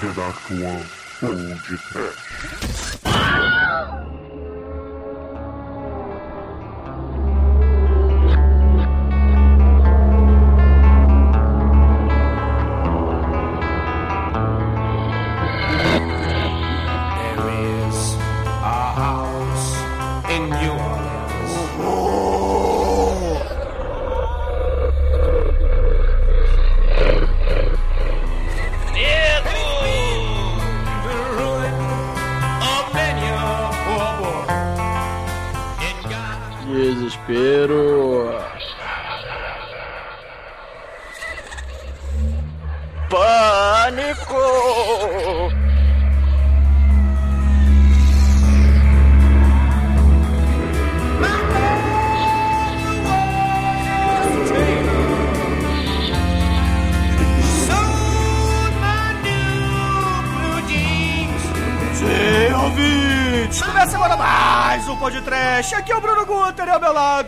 The Dark One Old Trash.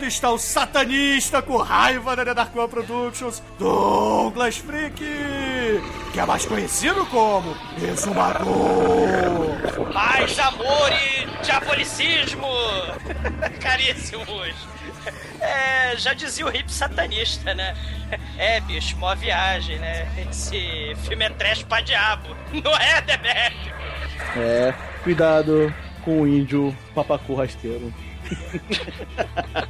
Lado está o satanista com raiva da Dark One Productions, Douglas Freak, que é mais conhecido como Exumador. Paz, amor e diabolicismo! Caríssimos! É, já dizia o hip satanista, né? É, bicho, mó viagem, né? Esse filme é trash pra diabo, não é, Demetrio? É, cuidado com o índio papacu rasteiro.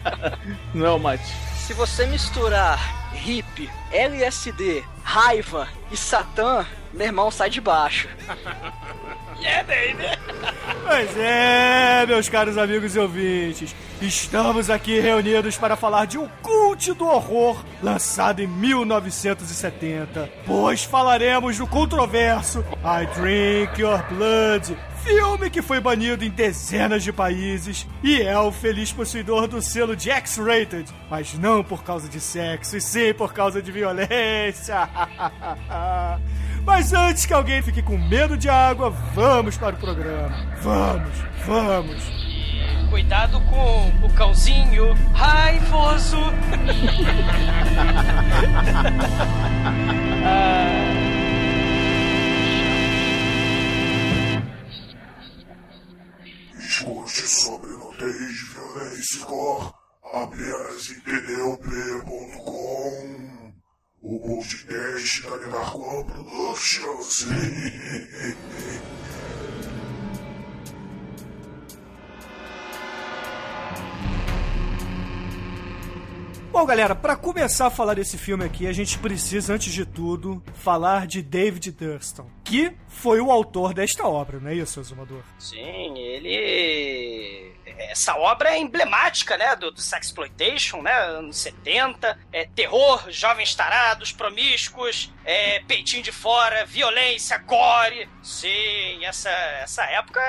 Não, Mate. Se você misturar hip, LSD, raiva e satã, meu irmão sai de baixo. Yeah, baby! Pois é, meus caros amigos e ouvintes, estamos aqui reunidos para falar de um cult do horror lançado em 1970, pois falaremos do controverso I Drink Your Blood, filme que foi banido em dezenas de países e é o feliz possuidor do selo de X-Rated, mas não por causa de sexo, e sim por causa de violência. Mas antes que alguém fique com medo de água, vamos para o programa. Vamos, vamos. Cuidado com o cãozinho raivoso! Escute nudez, violência e cor apenas em tdop.com O podcast da One Productions. Bom, galera, para começar a falar desse filme aqui, a gente precisa, antes de tudo, falar de David Thurston, que foi o autor desta obra, não é isso, Exumador? Sim, ele. Essa obra é emblemática, né? Do, do Sexploitation, né? Anos 70. É terror, jovens tarados, promíscuos, é, peitinho de fora, violência, gore. Sim, essa, essa época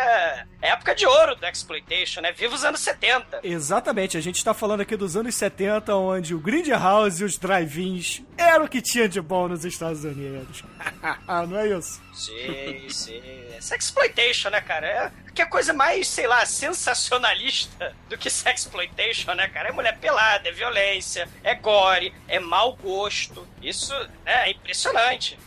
é época de ouro do Exploitation, né? Viva os anos 70. Exatamente, a gente tá falando aqui dos anos 70, onde o Grindhouse e os drive-ins eram o que tinha de bom nos Estados Unidos. não é isso? Sim, sim. Sexploitation, né, cara? É que é coisa mais, sei lá, sensacionalista do que sexploitation, né, cara? É mulher pelada, é violência, é gore, é mau gosto. Isso né, é impressionante.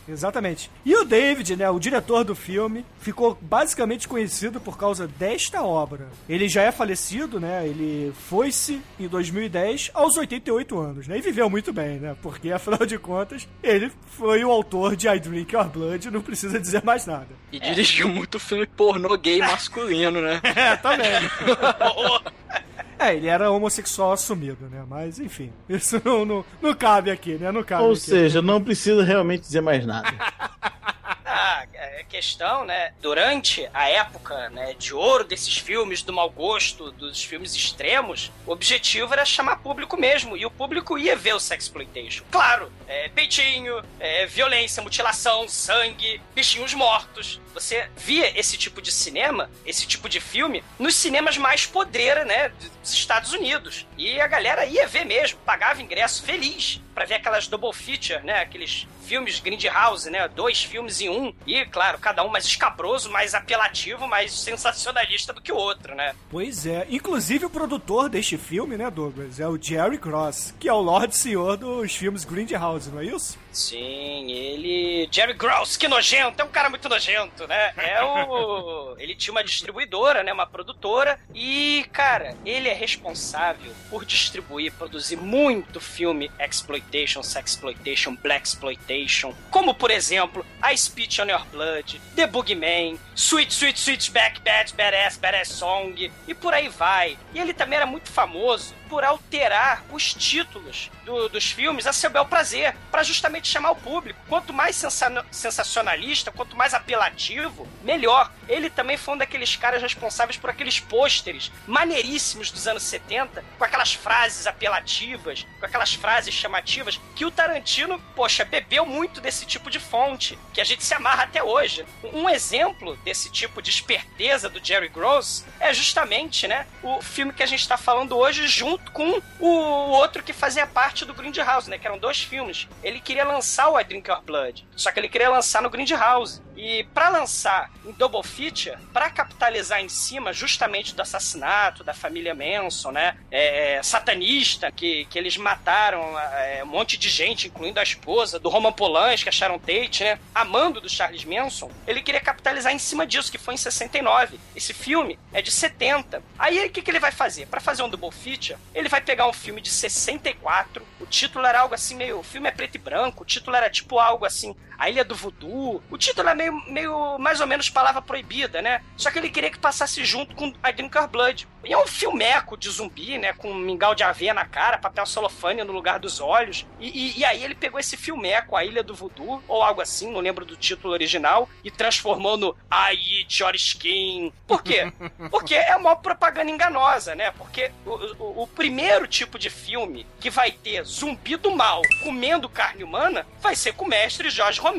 Exatamente. E o David, né, o diretor do filme, ficou basicamente conhecido por causa desta obra. Ele já é falecido, né? Ele foi-se em 2010 aos 88 anos, né? E viveu muito bem, né? Porque afinal de contas, ele foi o autor de I Drink Your Blood, não precisa dizer mais nada. E dirigiu muito filme pornô gay masculino, né? É, também. É, ele era homossexual assumido, né? Mas, enfim, isso não, não, não cabe aqui, né? Não cabe Ou aqui. seja, não precisa realmente dizer mais nada. A questão, né, durante a época, né, de ouro desses filmes do mau gosto, dos filmes extremos, o objetivo era chamar público mesmo, e o público ia ver o sexploitation. Claro, é, peitinho, é, violência, mutilação, sangue, bichinhos mortos. Você via esse tipo de cinema, esse tipo de filme, nos cinemas mais podreira, né, dos Estados Unidos. E a galera ia ver mesmo, pagava ingresso feliz pra ver aquelas double feature, né, aqueles filmes Grindhouse, né, dois filmes em um. E, claro, cada um mais escabroso, mais apelativo, mais sensacionalista do que o outro, né? Pois é. Inclusive o produtor deste filme, né, Douglas, é o Jerry Cross, que é o Lord Senhor dos filmes Grindhouse, não é isso? Sim, ele. Jerry Gross, que nojento, é um cara muito nojento, né? É o. ele tinha uma distribuidora, né? Uma produtora. E, cara, ele é responsável por distribuir, produzir muito filme exploitation, sexploitation, black exploitation. Como, por exemplo, I Speech on Your Blood, The Boogeyman, Sweet, Sweet, Sweet Back, Bad, Badass, Badass Song. E por aí vai. E ele também era muito famoso por alterar os títulos do- dos filmes a seu bel prazer, para justamente chamar o público. Quanto mais sensa- sensacionalista, quanto mais apelativo, melhor. Ele também foi um daqueles caras responsáveis por aqueles pôsteres maneiríssimos dos anos 70, com aquelas frases apelativas, com aquelas frases chamativas, que o Tarantino, poxa, bebeu muito desse tipo de fonte, que a gente se amarra até hoje. Um exemplo desse tipo de esperteza do Jerry Gross é justamente, né, o filme que a gente está falando hoje junto com o outro que fazia parte do Grindhouse, né, que eram dois filmes. Ele queria lançar o I Drink Your Blood, só que ele queria lançar no Grindhouse. E para lançar em double feature, para capitalizar em cima justamente do assassinato da família Manson, né, é, é, satanista, que, que eles mataram é, um monte de gente, incluindo a esposa do Roman Polanski, a Sharon Tate, né, amando do Charles Manson, ele queria capitalizar em cima disso, que foi em 69. Esse filme é de 70. Aí o que, que ele vai fazer? Para fazer um double feature, ele vai pegar um filme de 64, o título era algo assim meio, o filme é preto e branco, o título era tipo algo assim, a Ilha do Voodoo. O título é meio, meio mais ou menos palavra proibida, né? Só que ele queria que passasse junto com I Drink Your Blood. E é um filmeco de zumbi, né? Com mingau de aveia na cara, papel celofane no lugar dos olhos. E, e- e aí ele pegou esse filmeco, A Ilha do Voodoo, ou algo assim, não lembro do título original, e transformou no I Eat Your Skin. Por quê? Porque é uma propaganda enganosa, né? Porque o, o- o primeiro tipo de filme que vai ter zumbi do mal comendo carne humana vai ser com o mestre Jorge Romero.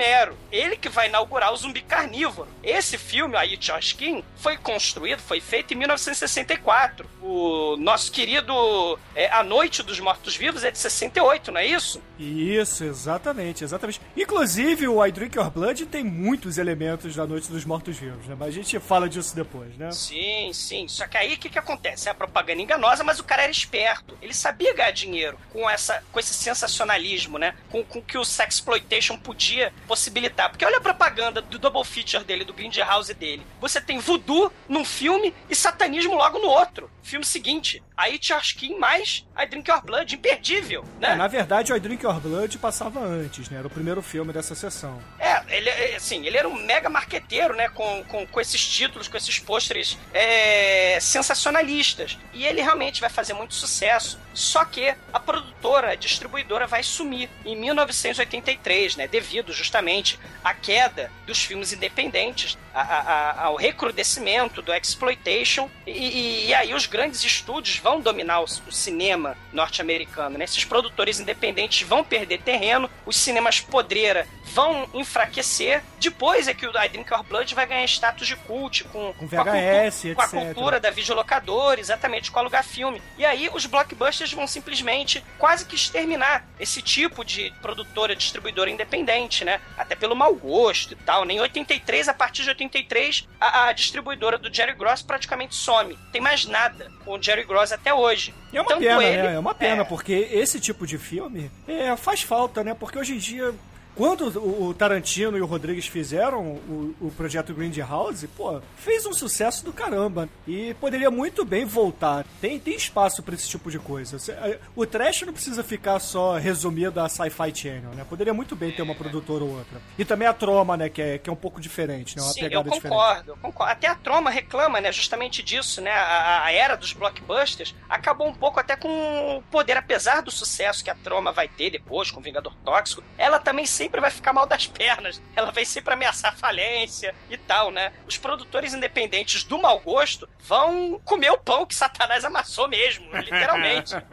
Ele que vai inaugurar o zumbi carnívoro. Esse filme, aí, Your Skin, foi construído, foi feito em 1964. O nosso querido é, A Noite dos Mortos-Vivos é de 68, não é isso? Isso, exatamente, exatamente. Inclusive, o I Drink Your Blood tem muitos elementos da Noite dos Mortos-Vivos, né? Mas a gente fala disso depois, né? Sim, sim. Só que aí o que, que acontece? É a propaganda enganosa, mas o cara era esperto. Ele sabia ganhar dinheiro com, essa, com esse sensacionalismo, né? Com, com que o Sexploitation podia possibilitar. Porque olha a propaganda do double feature dele, do Grindhouse dele. Você tem voodoo num filme e satanismo logo no outro. Filme seguinte, aí Skin mais I Drink Your Blood, imperdível, né? É, na verdade, o I Drink Your Blood passava antes, né? Era o primeiro filme dessa sessão. É, ele, é, assim, ele era um mega marqueteiro, né? Com, com, com esses títulos, com esses pôsteres é, sensacionalistas. E ele realmente vai fazer muito sucesso. Só que a produtora, a distribuidora vai sumir em 1983, né? Devido justamente à queda dos filmes independentes, a- a- a- ao recrudescimento do exploitation. E, e- aí os grandes estúdios vão dominar o, o cinema norte-americano, né? Esses produtores independentes vão perder terreno, os cinemas podreira vão enfraquecer. Depois é que o I Drink Your Blood vai ganhar status de cult com, Com com a VHS, cultu- com a cultura da videolocadora, exatamente, com alugar filme. E aí os blockbusters vão simplesmente quase que exterminar esse tipo de produtora, distribuidora independente, né? Até pelo mau gosto e tal. né? Em 83, a partir de 83, a, a distribuidora do Jerry Gross praticamente some. Tem mais nada com o Jerry Gross até hoje. E é uma Tanto pena, ele- né? É uma pena, é. porque esse tipo de filme é, faz falta, né? Porque hoje em dia, quando o Tarantino e o Rodrigues fizeram o, o projeto Grindhouse, pô, fez um sucesso do caramba. E poderia muito bem voltar. Tem, tem espaço pra esse tipo de coisa. É, O trash não precisa ficar só resumido a Sci-Fi Channel, né? Poderia muito bem ter uma produtora ou outra. E também a Troma, né? Que é, que é um pouco diferente, né? Uma Sim, eu pegada diferente. concordo, eu concordo. Até a Troma reclama, né, justamente disso, né? A, a era dos blockbusters acabou um pouco até com o poder, apesar do sucesso que a Troma vai ter depois com o Vingador Tóxico, ela também sempre vai ficar mal das pernas. Ela vai sempre ameaçar falência e tal, né? Os produtores independentes do mau gosto vão comer o pão que Satanás amassou mesmo, literalmente.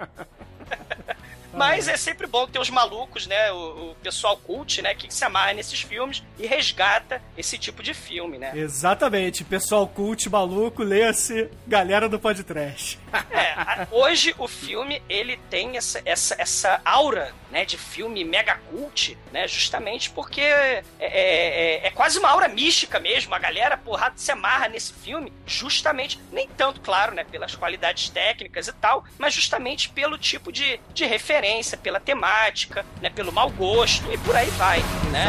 Mas é sempre bom ter os malucos, né? O, o pessoal cult, né? Que se amarra nesses filmes e resgata esse tipo de filme, né? Exatamente. Pessoal cult maluco, leia-se Galera do Podcast. É, hoje o filme ele tem essa, essa, essa aura né, de filme mega cult, né? Justamente porque é, é, é- é quase uma aura mística mesmo. A galera, porra, se amarra nesse filme justamente, nem tanto, claro, né? Pelas qualidades técnicas e tal, mas justamente pelo tipo de, de referência, pela temática, né? Pelo mau gosto e por aí vai, né?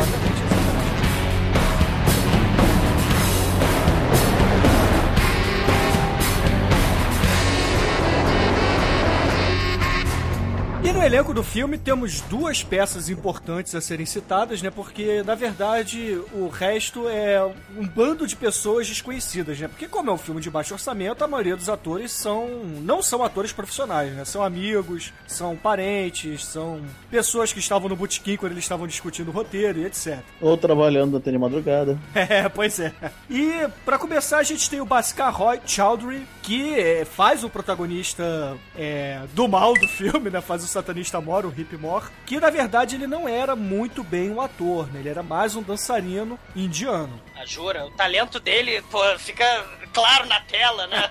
E no elenco do filme temos duas peças importantes a serem citadas, né? Porque, na verdade, o resto é um bando de pessoas desconhecidas, né? Porque como é um filme de baixo orçamento, a maioria dos atores são não são atores profissionais, né? São amigos, são parentes, são pessoas que estavam no botequim quando eles estavam discutindo o roteiro e etc. Ou trabalhando até de madrugada. É, pois é. E pra começar a gente tem o Bhaskar Roy Chowdhury, que é, faz o protagonista é, do mal do filme, né? Faz o satanista Mor, o Hip Mor, que na verdade ele não era muito bem um ator, né? Ele era mais um dançarino indiano. Ah, jura, o talento dele, pô, fica claro na tela, né?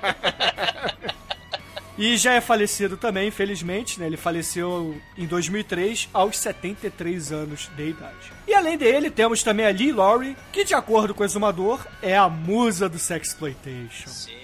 E já é falecido também, infelizmente, né? Ele faleceu em 2003, aos 73 anos de idade. E além dele, temos também a Lee Laurie, que de acordo com o Exumador, é a musa do Sexploitation. Sim.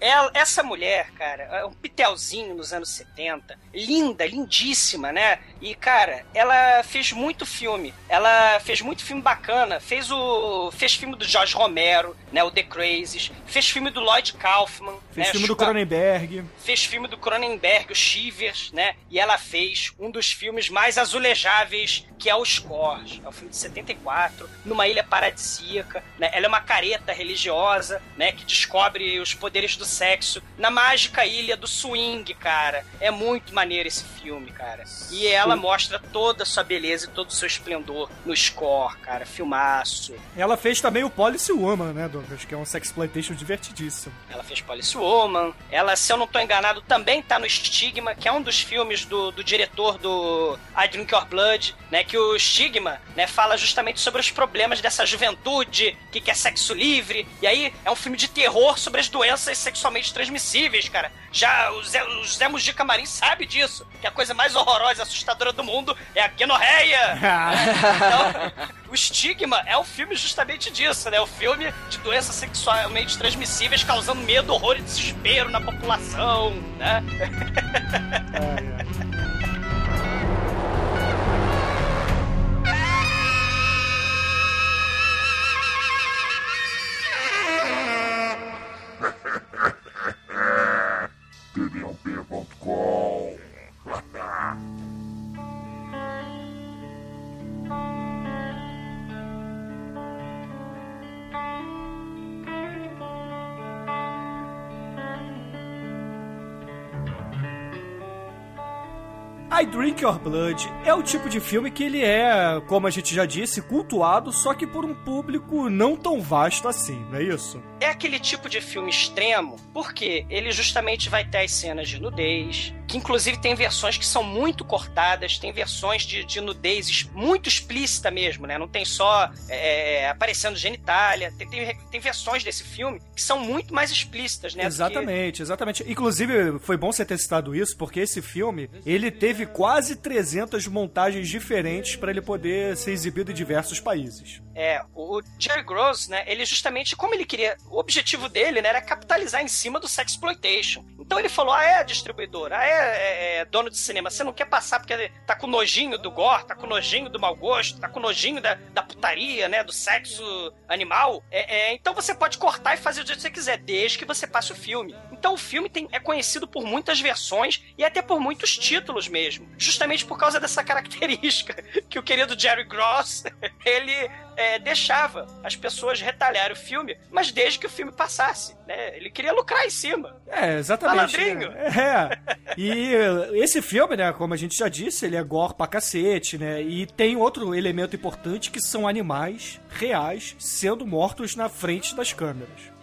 Ela- essa mulher, cara, é um pitelzinho nos anos 70, linda, lindíssima, né? E, cara, ela fez muito filme. Ela fez muito filme bacana. Fez o. Fez filme do Jorge Romero, né? O The Crazies. Fez filme do Lloyd Kaufman. Fez né? filme do Cronenberg. fez filme do Cronenberg, o Shivers, né? E ela fez um dos filmes mais azulejáveis, que é o Scores. É um filme de 74, numa ilha paradisíaca, né? Ela é uma careta religiosa, né? Que descobre os poderes do sexo na mágica ilha do swing, cara. É muito maneiro esse filme, cara. E ela mostra toda a sua beleza e todo o seu esplendor no Score, cara. Filmaço. Ela fez também o Policy Woman, né, Douglas? Que é um sexploitation divertidíssimo. Ela fez Police Woman. Ela, se eu não tô enganado, também tá no Stigma, que é um dos filmes do, do diretor do I Drink Your Blood, né? Que o Stigma, né, fala justamente sobre os problemas dessa juventude que quer sexo livre. E aí é um filme de terror sobre as doenças sexualmente transmissíveis, cara. Já o Zé, o Zé Mujica Marim sabe disso. Que a coisa mais horrorosa e assustadora do mundo é a gonorreia. Então, o Stigma é um filme justamente disso, né? O filme de doenças sexualmente transmissíveis causando medo, horror e desespero na população, né? tdump.com. I Drink Your Blood é o tipo de filme que ele é, como a gente já disse, cultuado, só que por um público não tão vasto assim, não é isso? É aquele tipo de filme extremo, porque ele justamente vai ter as cenas de nudez, que inclusive tem versões que são muito cortadas, tem versões de, de nudez muito explícita mesmo, né? Não tem só é, aparecendo genitália, tem, tem, tem versões desse filme que são muito mais explícitas, né? do que- Exatamente, exatamente. Inclusive, foi bom você ter citado isso, porque esse filme, ele teve quase 300 montagens diferentes para ele poder ser exibido em diversos países. É, o Jerry Gross, né, ele justamente, como ele queria, o objetivo dele, né, era capitalizar em cima do sexploitation. Então ele falou, ah, é distribuidor, ah, é, é, é dono de cinema, você não quer passar porque tá com nojinho do gore, tá com nojinho do mau gosto, tá com nojinho da, da putaria, né, do sexo animal, é, é, então você pode cortar e fazer o jeito que você quiser, desde que você passe o filme. Então o filme tem, é conhecido por muitas versões e até por muitos títulos mesmo, justamente por causa dessa característica que o querido Jerry Gross, ele é, deixava as pessoas retalharem o filme, mas desde que o filme passasse, né? Ele queria lucrar em cima. É, exatamente. Malandrinho. né? É. E esse filme, né, como a gente já disse, ele é gore pra cacete, né? E tem outro elemento importante que são animais reais sendo mortos na frente das câmeras.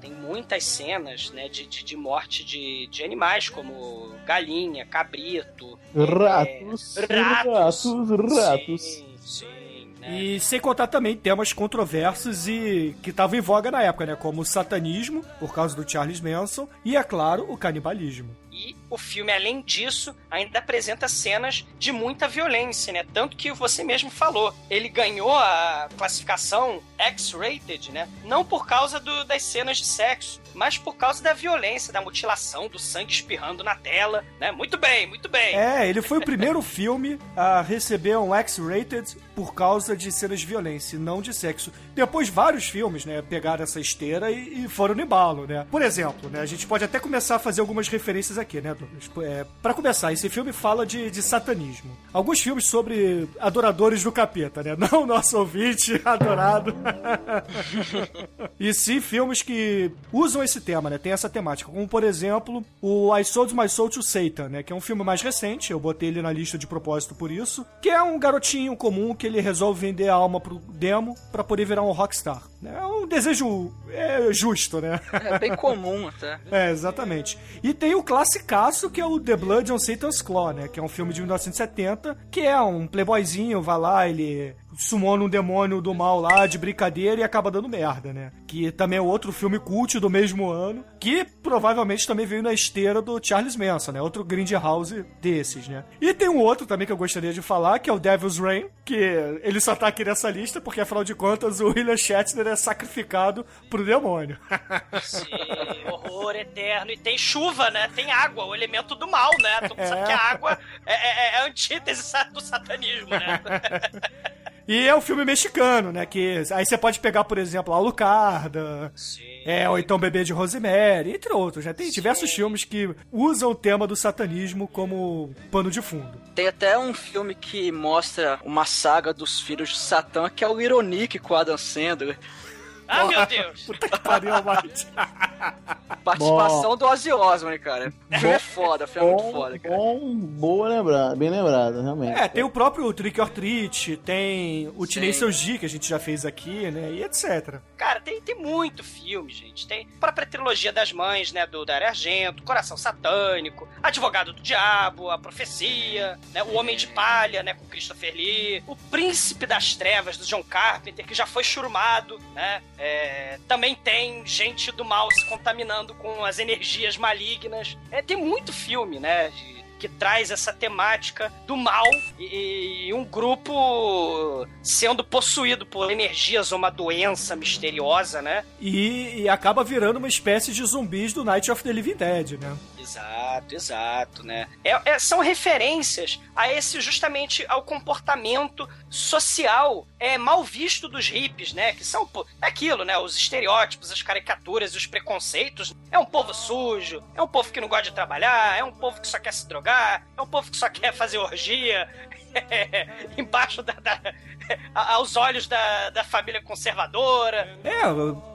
Tem muitas cenas, né, de, de, de morte de, de animais, como galinha, cabrito, Ratos, é, ratos, ratos. Sim, sim. E sem contar também temas controversos e que estavam em voga na época, né? Como o satanismo, por causa do Charles Manson, e, é claro, o canibalismo. E o filme, além disso, ainda apresenta cenas de muita violência, né? Tanto que você mesmo falou, ele ganhou a classificação X-rated, né? Não por causa do- das cenas de sexo, mas por causa da violência, da mutilação, do sangue espirrando na tela, né? Muito bem, muito bem. É, ele foi o primeiro filme a receber um X-rated por causa de cenas de violência, não de sexo. Depois, vários filmes, né, pegaram essa esteira e, e foram no embalo, né? Por exemplo, né, a gente pode até começar a fazer algumas referências aqui, né, Douglas? É, para começar, esse filme fala de, de satanismo. Alguns filmes sobre adoradores do capeta, né? Não o nosso ouvinte adorado. e sim filmes que usam esse tema, né? Tem essa temática. Como, por exemplo, o I Sold My Soul to Satan, né? Que é um filme mais recente, eu botei ele na lista de propósito por isso. Que é um garotinho comum que ele resolve vender a alma pro demo pra poder virar um rockstar. É um desejo é, justo, né? É bem comum até. É, exatamente. E tem o classicaço que é o The Blood on Satan's Claw, né? Que é um filme de 1970, que é um playboyzinho, vai lá, ele sumona um demônio do mal lá de brincadeira e acaba dando merda, né? Que também é outro filme cult do mesmo ano, que provavelmente também veio na esteira do Charles Manson, né? Outro Grindhouse desses, né? E tem um outro também que eu gostaria de falar, que é o Devil's Rain, que ele só tá aqui nessa lista porque, afinal de contas, o William Shatner é sacrificado pro demônio. Sim, horror eterno. E tem chuva, né? Tem água, o elemento do mal, né? Todo mundo sabe que a água é, é- é a antítese do satanismo, né? E é um filme mexicano, né? Que aí você pode pegar, por exemplo, Alucarda, Sim. é, ou então Bebê de Rosemary, entre outros, né? Tem diversos filmes que usam o tema do satanismo como pano de fundo. Tem até um filme que mostra uma saga dos filhos de Satã, que é o Ironic com o Adam Sandler. Ah, meu Deus! Puta que pariu, Mate. Participação do Ozzy Osbourne, cara. Filme é foda, filme é muito foda, cara. bom, boa lembrada, bem lembrado, realmente. É, tem o próprio Trick or Treat, tem o Tinei G, que a gente já fez aqui, né? E etc. Cara, tem, tem muito filme, gente. Tem a própria trilogia das mães, né? Do Dario Argento, Coração Satânico, Advogado do Diabo, A Profecia, né? O Homem de Palha, né? Com Christopher Lee, O Príncipe das Trevas, do John Carpenter, que já foi churumado, né? É, também tem gente do mal se contaminando com as energias malignas. É, tem muito filme, né? de- que traz essa temática do mal e, e um grupo sendo possuído por energias ou uma doença misteriosa, né? E, e acaba virando uma espécie de zumbis do Night of the Living Dead, né? Exato, exato, né? É- é- são referências a esse justamente ao comportamento social é mal visto dos hippies, né? Que são pô, é aquilo, né? Os estereótipos, as caricaturas os preconceitos. É um povo sujo, é um povo que não gosta de trabalhar, é um povo que só quer se drogar, é um povo que só quer fazer orgia. embaixo da, da- aos olhos da, da família conservadora. É,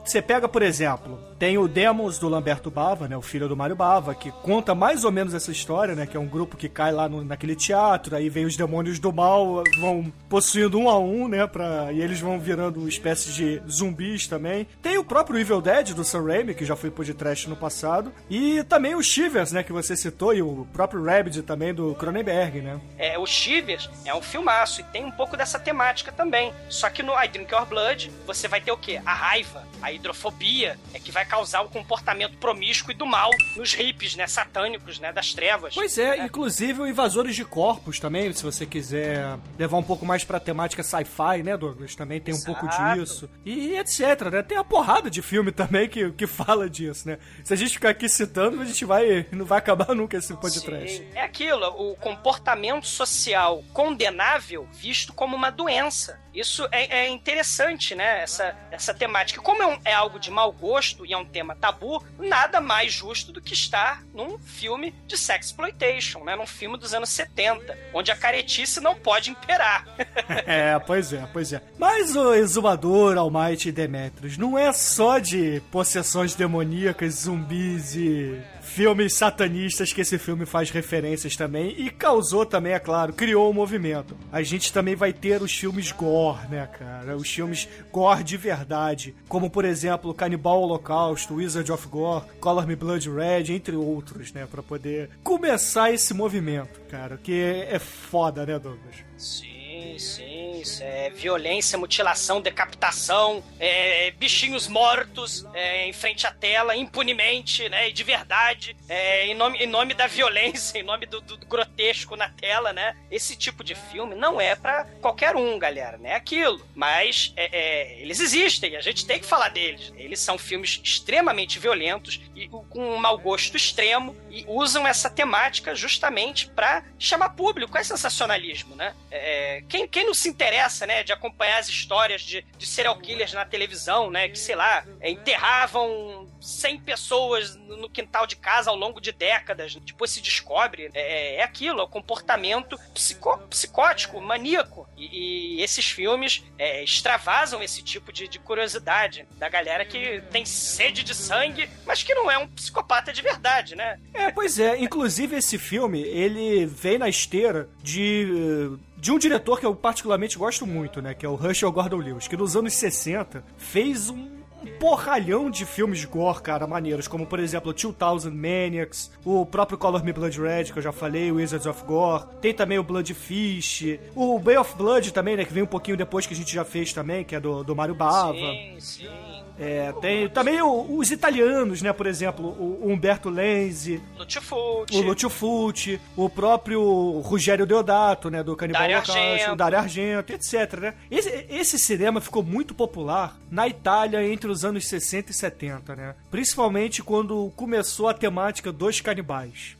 você pega, por exemplo, tem o Demos do Lamberto Bava, né, o filho do Mário Bava, que conta mais ou menos essa história, né, que é um grupo que cai lá no- naquele teatro, aí vem os demônios do mal, vão possuindo um a um, né, pra, e eles vão virando uma espécie de zumbis também. Tem o próprio Evil Dead do Sam Raimi, que já foi trash no passado, e também o Shivers, né, que você citou, e o próprio Rabid também do Cronenberg, né. É, o Shivers é um filmaço e tem um pouco dessa temática também. Só que no I Drink Your Blood, você vai ter o quê? A raiva, a hidrofobia, é que vai causar o comportamento promíscuo e do mal nos hippies, né? Satânicos, né? Das trevas. Pois é, inclusive o Invasores de Corpos também, se você quiser levar um pouco mais pra temática sci-fi, né, Douglas? Também tem um pouco Exato. disso. E etc, né? Tem a porrada de filme também que, que fala disso, né? Se a gente ficar aqui citando, a gente vai. não vai acabar nunca esse podcast. É aquilo, o comportamento social condenável visto como uma doença. Isso é, é interessante, né? Essa, essa temática. Como é, um- é algo de mau gosto e é um tema tabu, nada mais justo do que estar num filme de sexploitation, né? Num filme dos anos 70, onde a caretice não pode imperar. É, pois é, pois é. Mas o Exumador, Almighty e Demetrius não é só de possessões demoníacas, zumbis e filmes satanistas que esse filme faz referências também e causou também, é claro, criou um movimento. A gente também vai ter os filmes gore, né, cara? Os filmes gore de verdade, como por exemplo Canibal Holocausto, Wizard of Gore, Color Me Blood Red, entre outros, né, Pra poder começar esse movimento, cara, que é foda, né, Douglas? Sim, Sim, sim. É violência, mutilação, decapitação, é, bichinhos mortos é, em frente à tela, impunemente, né? E de verdade, é, em, nome, em nome da violência, em nome do, do grotesco na tela, né? Esse tipo de filme não é pra qualquer um, galera, né? Aquilo. Mas é, é, eles existem, a gente tem que falar deles. Eles são filmes extremamente violentos e com um mau gosto extremo e usam essa temática justamente pra chamar público. É sensacionalismo, né? É, quem, quem não se interessa, né, de acompanhar as histórias de, de serial killers na televisão, né, que, sei lá, é, enterravam 100 pessoas no quintal de casa ao longo de décadas, depois se descobre, é, é aquilo, é o comportamento psicó- psicótico, maníaco. E, e esses filmes é, extravasam esse tipo de, de curiosidade da galera que tem sede de sangue, mas que não é um psicopata de verdade, né? É, pois é. Inclusive, esse filme, ele vem na esteira de... De um diretor que eu particularmente gosto muito, né? Que é o Herschel Gordon Lewis, que nos anos 60 fez um porralhão de filmes gore, cara, maneiros, como por exemplo 2000 Maniacs, o próprio Color Me Blood Red, que eu já falei, Wizards of Gore, tem também o Blood Fish, o Bay of Blood também, né, que vem um pouquinho depois que a gente já fez também, que é do, do Mario Bava. Sim, sim. É, tem também o- os italianos, né, por exemplo, o, o Umberto Lenzi, Lutifucci. o Lúcio Fulci, o próprio Rogério Deodato, né, do Canibal Dario Argento. o Dario Argento, etc, né? Esse, esse cinema ficou muito popular na Itália entre os anos 60 e 70, né? Principalmente quando começou a temática dos canibais.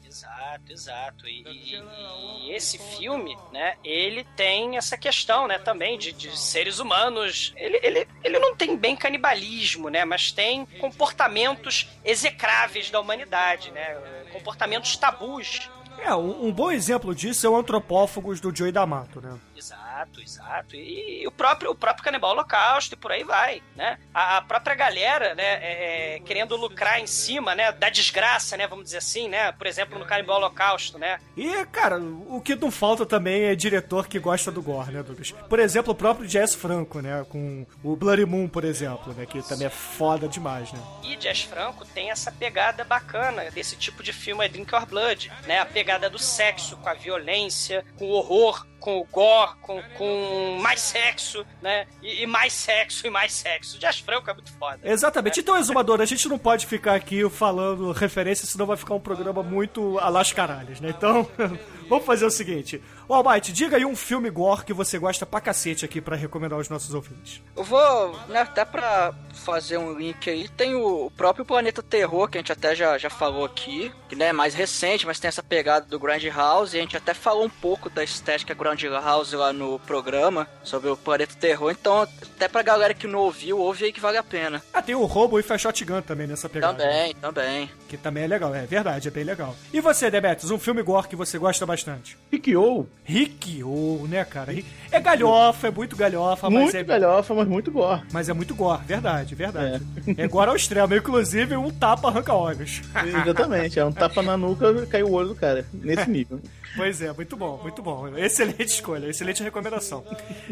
Exato, exato. E, e- e esse filme, né, ele tem essa questão, né, também de, de seres humanos. Ele, ele, ele não tem bem canibalismo, né, mas tem comportamentos execráveis da humanidade, né, comportamentos tabus. É, um, um bom exemplo disso é o Antropófagos do Joey D'Amato, né? Exato, exato. E, o próprio o próprio Canibal Holocausto e por aí vai, né? A, a própria galera, né, é, é, querendo lucrar em cima, né, da desgraça, né, vamos dizer assim, né? Por exemplo, no Canibal Holocausto, né? E, cara, o que não falta também é diretor que gosta do gore, né, Douglas? Por exemplo, o próprio Jazz Franco, né? Com o Bloody Moon, por exemplo, né? Que também é foda demais, né? E Jazz Franco tem essa pegada bacana desse tipo de filme, é Drink Your Blood, né? A pegada do sexo com a violência, com o horror, com o gore, com, com mais sexo, né? E, e mais sexo e mais sexo. Jazz Franco é muito foda. Exatamente. Então, Exumador, a gente não pode ficar aqui falando referência, senão vai ficar um programa muito a las caralhas, né? Então, vamos fazer o seguinte. Ô, Almighty, diga aí um filme gore que você gosta pra cacete aqui pra recomendar aos nossos ouvintes. Eu vou, né, até pra fazer um link aí, tem o, o próprio Planeta Terror, que a gente até já, já falou aqui, que né, é mais recente, mas tem essa pegada do Grand House, e a gente até falou um pouco da estética Grand House lá no programa, sobre o Planeta Terror, então até pra galera que não ouviu, ouve aí que vale a pena. Ah, tem o Robo e Fast Shotgun também nessa pegada. Também, também. Que também é legal, é verdade, é bem legal. E você, Demetrius, um filme gore que você gosta bastante? Piqueou. Rikyo, né, cara? É galhofa, é muito galhofa, mas Muito é... galhofa, mas muito gore. Mas é muito gore, verdade, verdade. É, gore ao extremo, inclusive um tapa arranca olhos. Exatamente. É um tapa na nuca caiu o olho do cara. Nesse nível. Pois é, muito bom, muito bom. Excelente escolha, excelente recomendação.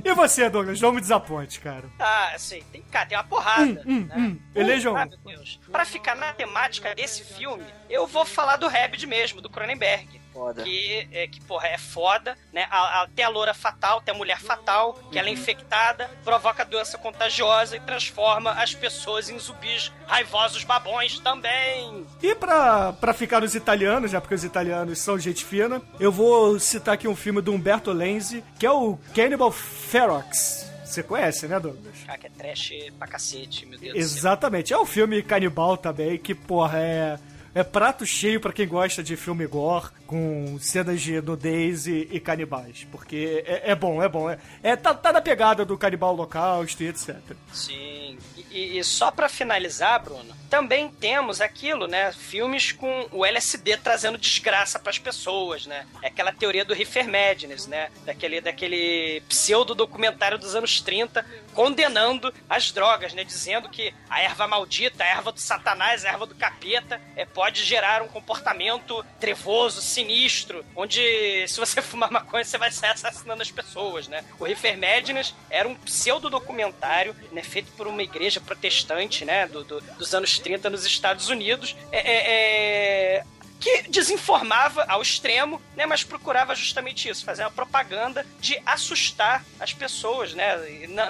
E você, Douglas, não me desaponte, cara. Ah, assim, tem, cara, tem uma porrada. Hum, né? hum. Elejam Ah, meu Deus. Pra ficar na temática desse filme, eu vou falar do Rabbit mesmo, do Cronenberg. Foda. Que, é, que, porra, é foda, né? A, a, tem a loura fatal, tem a mulher fatal, que ela é infectada, provoca doença contagiosa e transforma as pessoas em zumbis raivosos babões também. E pra, pra ficar nos italianos, já porque os italianos são gente fina, eu vou citar aqui um filme do Umberto Lenzi, que é o Cannibal Ferox. Você conhece, né, Douglas? Cara, que é trash pra cacete, meu Deus do céu. Exatamente. É um filme canibal também, que, porra, é. É prato cheio pra quem gosta de filme gore, com cenas de nudez e, e canibais. Porque é, é bom, é bom. É, é- tá, tá na pegada do canibal holocausto e etc. Sim. E, e só pra finalizar, Bruno, também temos aquilo, né? Filmes com o LSD trazendo desgraça pras pessoas, né? É aquela teoria do Reefer Madness, né? Daquele, daquele pseudo-documentário dos anos 30 condenando as drogas, né? Dizendo que a erva maldita, a erva do satanás, a erva do capeta, é, pode gerar um comportamento trevoso, sinistro, onde se você fumar maconha, você vai sair assassinando as pessoas, né? O Reefer Madness era um pseudo-documentário, né? Feito por uma igreja protestante, né? Do, do- dos anos 30 nos Estados Unidos. É, é- é- que desinformava ao extremo, né? Mas procurava justamente isso, fazer uma propaganda de assustar as pessoas, né?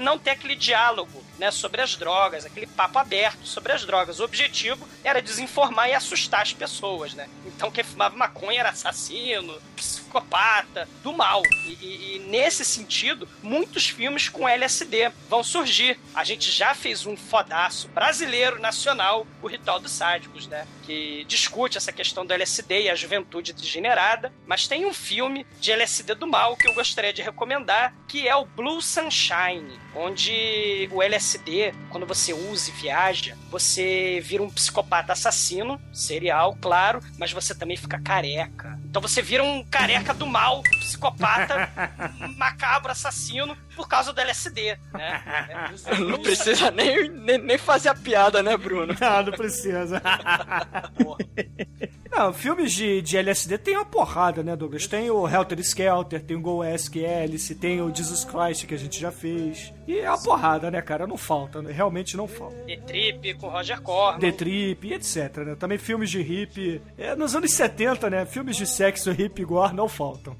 Não ter aquele diálogo, né? Sobre as drogas, aquele papo aberto sobre as drogas. O objetivo era desinformar e assustar as pessoas, né? Então quem fumava maconha era assassino, psicopata, do mal. E, e- e nesse sentido, muitos filmes com LSD vão surgir. A gente já fez um fodaço brasileiro, nacional, o Ritual dos Sádicos, né? Que discute essa questão do LSD e a juventude degenerada. Mas tem um filme de LSD do mal que eu gostaria de recomendar, que é o Blue Sunshine, onde o LSD, quando você usa e viaja, você vira um psicopata assassino, serial, claro, mas você também fica careca. Então você vira um careca do mal, psicopata, macabro, assassino, por causa do LSD, né? Não precisa nem, nem, nem fazer a piada, né, Bruno? Não, não precisa. Não, filmes de, de LSD tem uma porrada, né, Douglas? Tem o Helter Skelter, tem o Go Ask Alice, tem o Jesus Christ que a gente já fez. E é uma porrada, né, cara? Não falta, né? realmente não falta. The Trip com Roger Corman. The Trip etc, né? Também filmes de hippie. É, nos anos 70, né? Filmes de sexo hippie gore não faltam.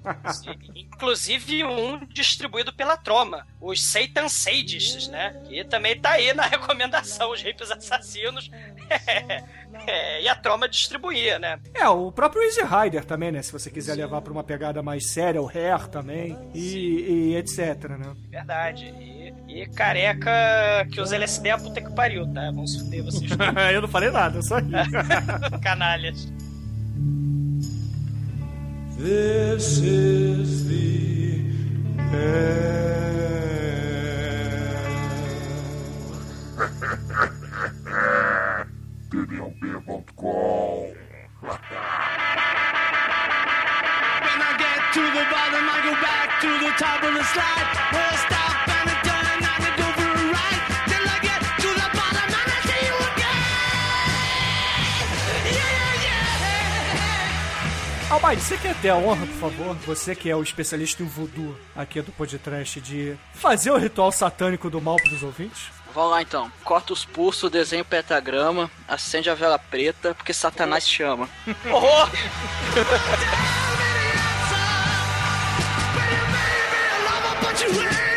Inclusive um distribuído pela Troma, os Satan Sages, né? Que também tá aí na recomendação, os hippies assassinos. É, e a Troma distribuía, né? É, o próprio Easy Rider também, né? Se você quiser levar pra uma pegada mais séria, o Hair também, e, e etc, né? Verdade. E, e careca que usa LSD é a puta que pariu, tá? Vamos se fuder vocês eu não falei nada, eu só ri. canalhas. This is the TDLP.com When I get to the bottom, I go back to the top of the slide. Where I stop and I go for a ride. Till I get to the bottom and I see you again. Yeah, yeah. Almighty, você quer ter a honra, por favor? Você que é o especialista em voodoo aqui do podcast, de fazer o ritual satânico do mal pros ouvintes? Vamos lá então. Corta os pulsos, desenha o pentagrama, acende a vela preta, porque Satanás chama. Ain't no dancer.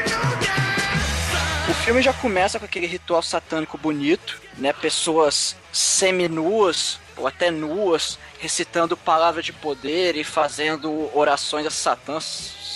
O filme já começa com aquele ritual satânico bonito, né? Pessoas seminuas ou até nuas recitando palavra de poder e fazendo orações a Satã.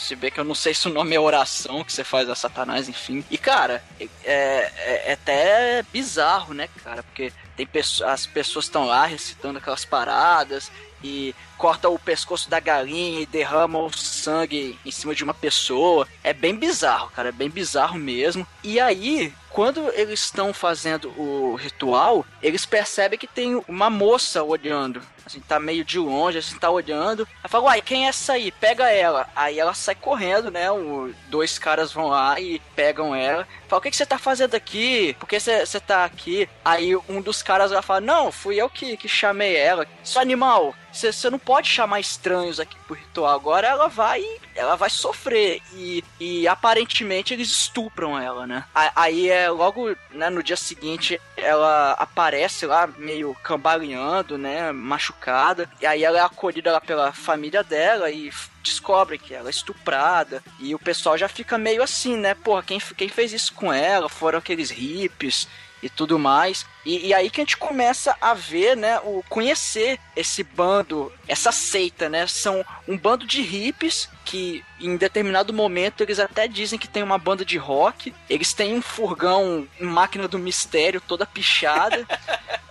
Se bem que eu não sei se o nome é oração que você faz a Satanás, enfim. E cara, é, é- é até bizarro, né, cara? Porque tem pessoas, as pessoas estão lá recitando aquelas paradas e corta o pescoço da galinha e derrama o sangue em cima de uma pessoa. É bem bizarro, cara, é bem bizarro mesmo. E aí, quando eles estão fazendo o ritual, eles percebem que tem uma moça olhando. Assim, tá meio de longe, assim, tá olhando. Aí fala, uai, quem é essa aí? Pega ela. Aí ela sai correndo, né? O, dois caras vão lá e pegam ela. Fala, o que, que você tá fazendo aqui? Por que você você tá aqui? Aí um dos caras lá fala, não, fui eu que, que chamei ela. Seu animal, você não pode chamar estranhos aqui pro ritual. Agora ela vai ela vai sofrer. E, e aparentemente eles estupram ela, né? Aí é logo né, no dia seguinte ela aparece lá meio cambaleando, né? Machucada. E aí ela é acolhida lá pela família dela e descobre que ela é estuprada. E o pessoal já fica meio assim, né? Porra, quem, quem fez isso com ela? Foram aqueles hippies e tudo mais. E, e aí que a gente começa a ver, né, o conhecer esse bando, essa seita, né? São um bando de hippies que em determinado momento eles até dizem que tem uma banda de rock. Eles têm um furgão, máquina do mistério toda pichada.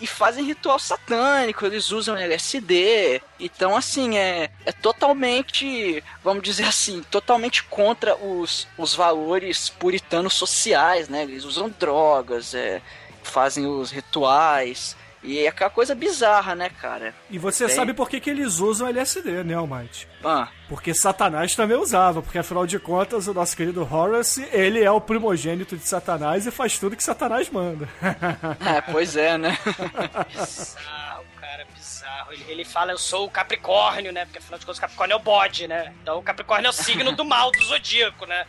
E fazem ritual satânico, eles usam LSD. Então, assim, é, é totalmente, vamos dizer assim, totalmente contra os, os valores puritanos sociais, né? Eles usam drogas, é, fazem os rituais. E é aquela coisa bizarra, né, cara? E você Tem. sabe por que, que eles usam LSD, né, Almighty? Ah, Porque Satanás também usava, porque afinal de contas o nosso querido Horace, ele é o primogênito de Satanás e faz tudo que Satanás manda. é, pois é, né? Bizarro, cara, bizarro. bizarro. Ele, ele fala, eu sou o Capricórnio, né? Porque afinal de contas o Capricórnio é o bode, né? Então o Capricórnio é o signo do mal do zodíaco, né?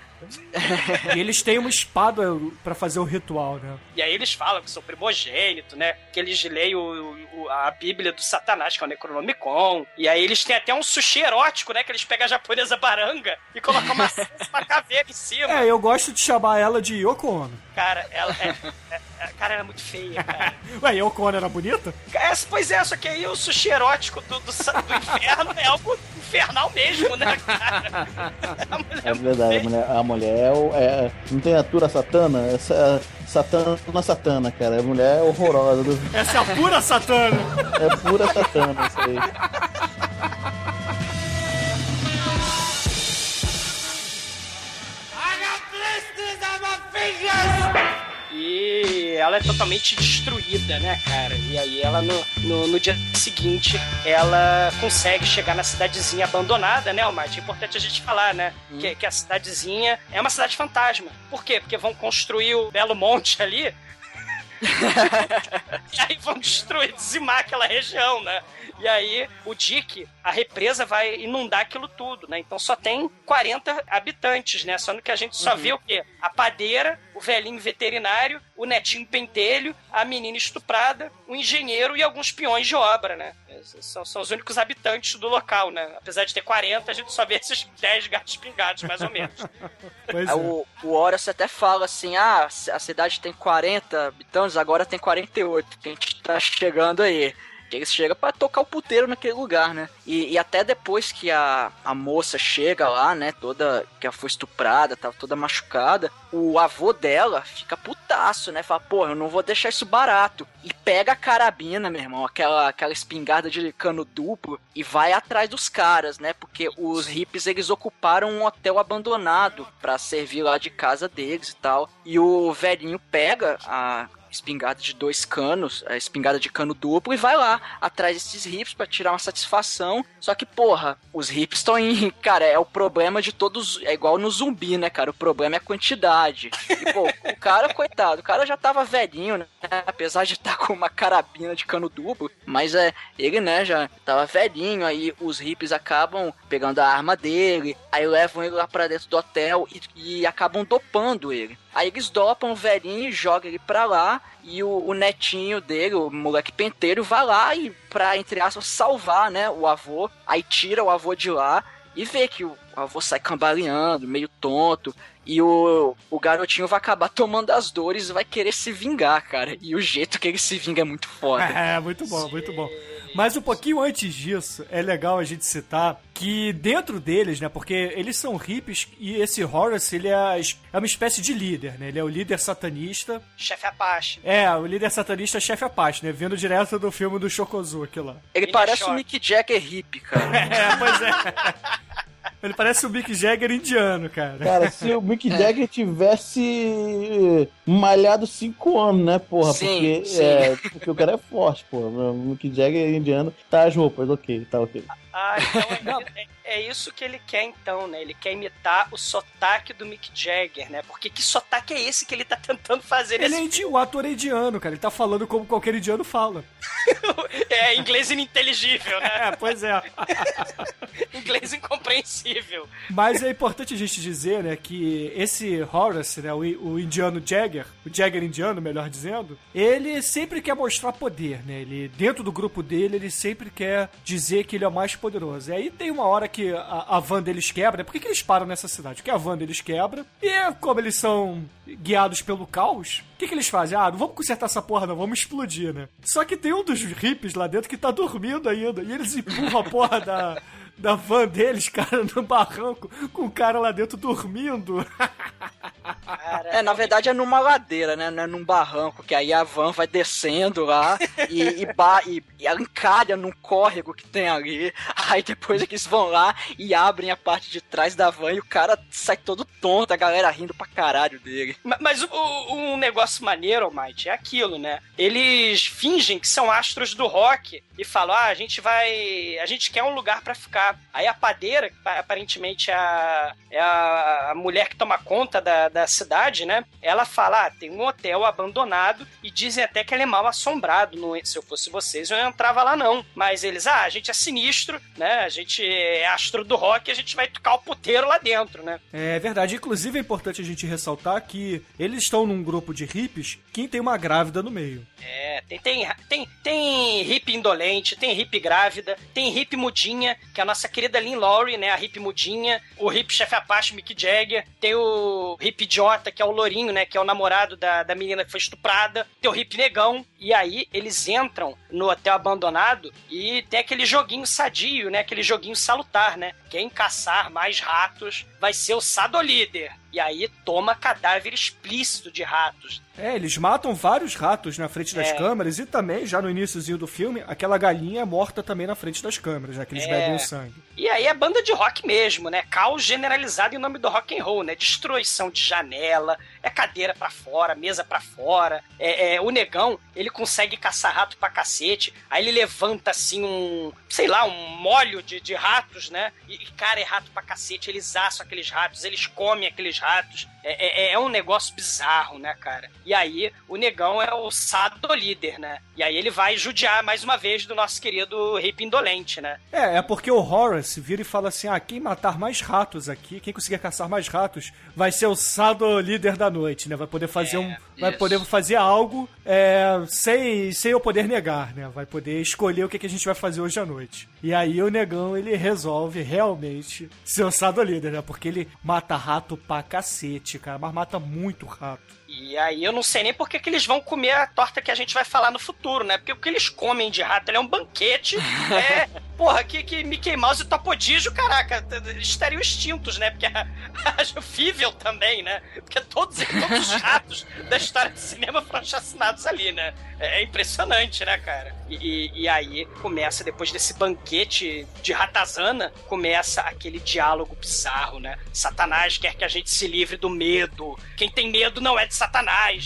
E eles têm uma espada pra fazer o ritual, né? E aí eles falam que sou primogênito, né? Que eles leem o, o- a Bíblia do Satanás, que é o Necronomicon. E aí eles têm até um sushi erótico, né? Que eles pegam a japonesa baranga e colocam uma, uma caveira em cima. É, eu gosto de chamar ela de Yoko Ono. Cara, ela é, é- é- Cara, ela é muito feia, cara. Ué, Yoko Ono era bonita? É, pois é, só que aí o sushi erótico do, do, do inferno é algo infernal mesmo, né, cara? Mulher É verdade, a mulher, a mulher é, o- é- não tem atura satana, é sa- satana na satana, cara. A mulher é horrorosa, do- Essa é a pura satana. é pura satana isso aí. E ela é totalmente destruída, né, cara? E aí ela, no, no, no dia seguinte, ela consegue chegar na cidadezinha abandonada, né, Almighty? É importante a gente falar, né? Que, que a cidadezinha é uma cidade fantasma. Por quê? Porque vão construir o Belo Monte ali. e aí vão destruir, dizimar aquela região, né? E aí o Dick, a represa vai inundar aquilo tudo, né? Então só tem 40 habitantes, né? Só que a gente só vê o quê? A padeira, o velhinho veterinário, o netinho pentelho, a menina estuprada, o engenheiro e alguns peões de obra, né? São, são os únicos habitantes do local, né? Apesar de ter 40, a gente só vê esses 10 gatos pingados, mais ou menos. Pois Aí é. o, o Horus até fala assim: ah, a cidade tem 40 habitantes, agora tem 48, que a gente tá chegando aí. Eles chegam pra tocar o puteiro naquele lugar, né? E, e até depois que a, a moça chega lá, né? Toda. que ela foi estuprada, tava toda machucada. O avô dela fica putaço, né? Fala, pô, eu não vou deixar isso barato. E pega a carabina, meu irmão, aquela, aquela espingarda de cano duplo, e vai atrás dos caras, né? Porque os hippies eles ocuparam um hotel abandonado pra servir lá de casa deles e tal. E o velhinho pega a espingarda de dois canos, a espingarda de cano duplo, e vai lá atrás desses hippies pra tirar uma satisfação. Só que, porra, os hippies estão em. Cara, é o problema de todos. É igual no zumbi, né, cara? O problema é a quantidade. E, pô, o cara, coitado, o cara já tava velhinho, né? Apesar de estar com uma carabina de cano duplo, mas é. Ele, né, já tava velhinho, aí os hippies acabam pegando a arma dele, aí levam ele lá pra dentro do hotel e, e acabam dopando ele. Aí eles dopam o velhinho jogam ele pra lá. E o, o netinho dele, o moleque penteiro, vai lá e pra, entre aspas, salvar, né, o avô. Aí tira o avô de lá e vê que o avô sai cambaleando, meio tonto. E o, o garotinho vai acabar tomando as dores e vai querer se vingar, cara. E o jeito que ele se vinga é muito foda. É, muito bom, muito bom. Mas um pouquinho antes disso, é legal a gente citar que dentro deles, né, porque eles são hippies e esse Horace, ele é, é uma espécie de líder, né, ele é o líder satanista. Chefe Apache. É, o líder satanista chefe Apache, né, vindo direto do filme do Shokozuki lá. Ele Ele parece é o. Mick Jagger hippie, cara. É, pois é. Ele parece o Mick Jagger indiano, cara. Cara, se o Mick Jagger tivesse malhado 5 anos, né, porra? Sim, porque, sim. É, porque o cara é forte, porra. O Mick Jagger indiano tá as roupas, ok, tá ok. Ah, então é, é- isso que ele quer então, né? Ele quer imitar o sotaque do Mick Jagger, né? Porque que sotaque é esse que ele tá tentando fazer Ele é indi- o ator é indiano, cara. Ele tá falando como qualquer indiano fala. É inglês ininteligível, né? É, pois é. Inglês incompreensível. Mas é importante a gente dizer, né, que esse Horace, né, o, o indiano Jagger, o Jagger indiano, melhor dizendo, ele sempre quer mostrar poder, né? Ele, dentro do grupo dele, ele sempre quer dizer que ele é o mais poderoso. E aí tem uma hora que a, a van deles quebra. Por que, que eles param nessa cidade? Porque a van deles quebra. E como eles são guiados pelo caos, o que, que eles fazem? Ah, não vamos consertar essa porra, não, vamos explodir, né? Só que tem um dos hippies lá dentro que tá dormindo ainda. E eles empurram a porra da, da van deles, cara, no barranco, com o cara lá dentro dormindo. É, na verdade é numa ladeira, né? Não é num barranco, que aí a van vai descendo lá e, e, ba- e, e encalha num córrego que tem ali. Aí depois eles vão lá e abrem a parte de trás da van e o cara sai todo tonto, a galera rindo pra caralho dele. Ma- Mas o, o- um negócio maneiro, Almighty, é aquilo, né? Eles fingem que são astros do rock e falam: ah, a gente vai. A gente quer um lugar pra ficar. Aí a padeira, aparentemente é a, é a, mulher que toma conta da, da cidade, né? Ela fala: ah, tem um hotel abandonado e dizem até que ele é mal assombrado. Não, se eu fosse vocês, eu não entrava lá, não. Mas eles, ah, a gente é sinistro, né? A gente é astro do rock, a gente vai tocar o puteiro lá dentro, né? É verdade. Inclusive é importante a gente ressaltar que eles estão num grupo de hippies que tem uma grávida no meio. É, tem, tem, tem, tem hippie indolente, tem hippie grávida, tem hippie mudinha, que é a nossa querida Lynn Laurie, né? A hippie mudinha, o hippie chefe Apache Mick Jagger, tem o hippie idiota, que é o Lourinho, né? Que é o namorado da, da menina que foi estuprada, tem o hippie negão, e aí eles entram no hotel abandonado e tem aquele joguinho sadio, né? Aquele joguinho salutar, né? Quem caçar mais ratos vai ser o Sado Líder. E aí toma cadáver explícito de ratos. É, eles matam vários ratos na frente das É. câmeras e também, já no iníciozinho do filme, aquela galinha é morta também na frente das câmeras, já que eles É. bebem o sangue. E aí é banda de rock mesmo, né? Caos generalizado em nome do rock and roll, né? Destruição de janela, é cadeira pra fora, mesa pra fora. É, é, o negão, ele consegue caçar rato pra cacete. Aí ele levanta assim um, sei lá, um molho de, de ratos, né? E, cara, é rato pra cacete. Eles assam aqueles ratos, eles comem aqueles ratos. É, é, é um negócio bizarro, né, cara? E aí o negão é o sado líder, né? E aí ele vai judiar mais uma vez do nosso querido hippie indolente, né? É, é porque o Horace vira e fala assim: ah, quem matar mais ratos aqui, quem conseguir caçar mais ratos, vai ser o Sado líder da noite, né? Vai poder fazer um. Vai isso. poder fazer algo é, sem, sem eu poder negar, né? Vai poder escolher o que, que a gente vai fazer hoje à noite. E aí o negão ele resolve realmente ser o Sado líder, né? Porque ele mata rato pra cacete, cara, mas mata muito rato. E aí eu não sei nem por que, que eles vão comer a torta que a gente vai falar no futuro, né? Porque o que eles comem de rato é um banquete. é, porra, que, que Mickey Mouse e Topodígio, caraca, eles estariam extintos, né? Porque a, a Fível também, né? Porque todos, todos os ratos da história do cinema foram chacinados ali, né? É, é impressionante, né, cara? E, e- e aí começa, depois desse banquete de ratazana, começa aquele diálogo bizarro, né? Satanás quer que a gente se livre do medo. Quem tem medo não é de Satanás,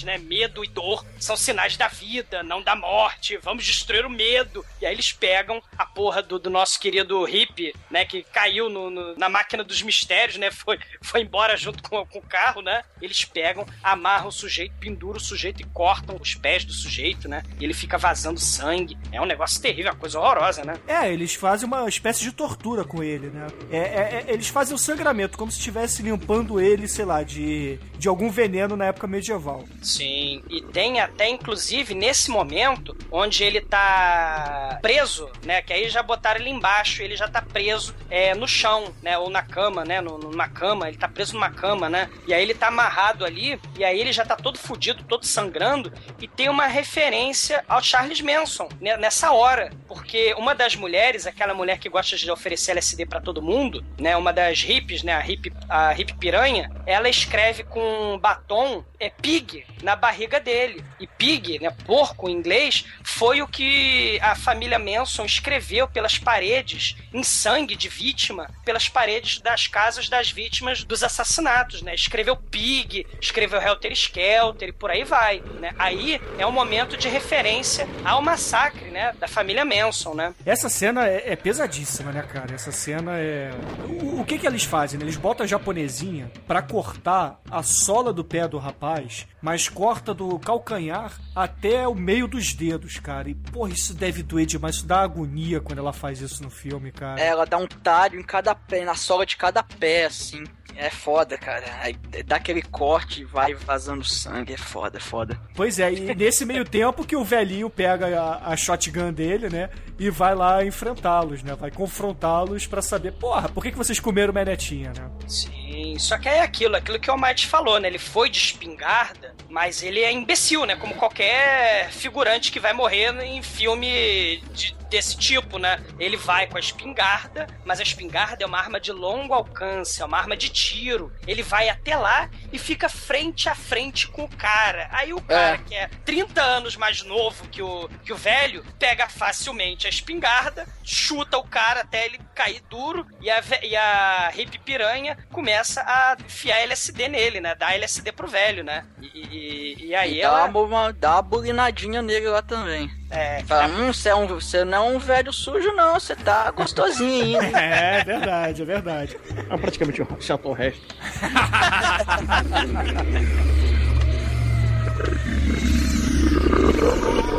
né? Medo e dor são sinais da vida, não da morte. Vamos destruir o medo. E aí eles pegam a porra do, do nosso querido hippie, né? Que caiu no- no- na máquina dos mistérios, né? Foi, foi embora junto com, com o carro, né? Eles pegam, amarram o sujeito, penduram o sujeito e cortam os pés do sujeito, né? E ele fica vazando sangue. É um negócio terrível, uma coisa horrorosa, né? É, eles fazem uma espécie de tortura com ele, né? É, é- é- eles fazem o sangramento, como se estivesse limpando ele, sei lá, de, de algum veneno na época medieval. Sim, e tem até, inclusive, nesse momento, onde ele tá preso, né? Que aí já botaram ele embaixo, ele já tá preso é, no chão, né? Ou na cama, né? numa cama, ele tá preso numa cama, né? E aí ele tá amarrado ali, e aí ele já tá todo fudido, todo sangrando, e tem uma referência ao Charles Manson, né, nessa hora. Porque uma das mulheres, aquela mulher que gosta de oferecer LSD pra todo mundo, né? Uma das hippies, né? A hippie, a hippie piranha, ela escreve com batom é pig na barriga dele. E pig, né, porco em inglês, foi o que a família Manson escreveu pelas paredes, em sangue de vítima, pelas paredes das casas das vítimas dos assassinatos, né? Escreveu pig, escreveu Helter Skelter e por aí vai, né? Aí é um momento de referência ao massacre, né, da família Manson, né? Essa cena é, é pesadíssima, né, cara? Essa cena é. O, o que que eles fazem? né? Eles botam a japonesinha pra cortar a sola do pé do rapaz, mas corta do calcanhar até o meio dos dedos, cara. E, porra, isso deve doer demais. Isso dá agonia quando ela faz isso no filme, cara. É, ela dá um talho em cada pé, na sola de cada pé, assim. É foda, cara. Aí dá aquele corte e vai vazando sangue. É foda, é foda. Pois é, e nesse meio tempo que o velhinho pega a, a shotgun dele, né? E vai lá enfrentá-los, né? Vai confrontá-los pra saber, porra, por que, que vocês comeram minha netinha, né? Sim, só que é aquilo, aquilo que o Almighty falou, né? Ele foi de espingarda, mas ele é imbecil, né? Como qualquer figurante que vai morrer em filme de- desse tipo, né? Ele vai com a espingarda, mas a espingarda é uma arma de longo alcance, é uma arma de tiro. Ele vai até lá e fica frente a frente com o cara. Aí o cara, que é 30 anos mais novo que o, que o velho, pega facilmente a espingarda, chuta o cara até ele cair duro e a, e a hippie piranha começa a enfiar LSD nele, né? Dá LSD pro velho, né? E, e- e aí E dá, ela... uma, uma- dá uma bulinadinha nele lá também. É, Fala, hum, você, é um, você não é um velho sujo, não. Você tá gostosinho ainda. É verdade, é verdade. É praticamente um chato resto.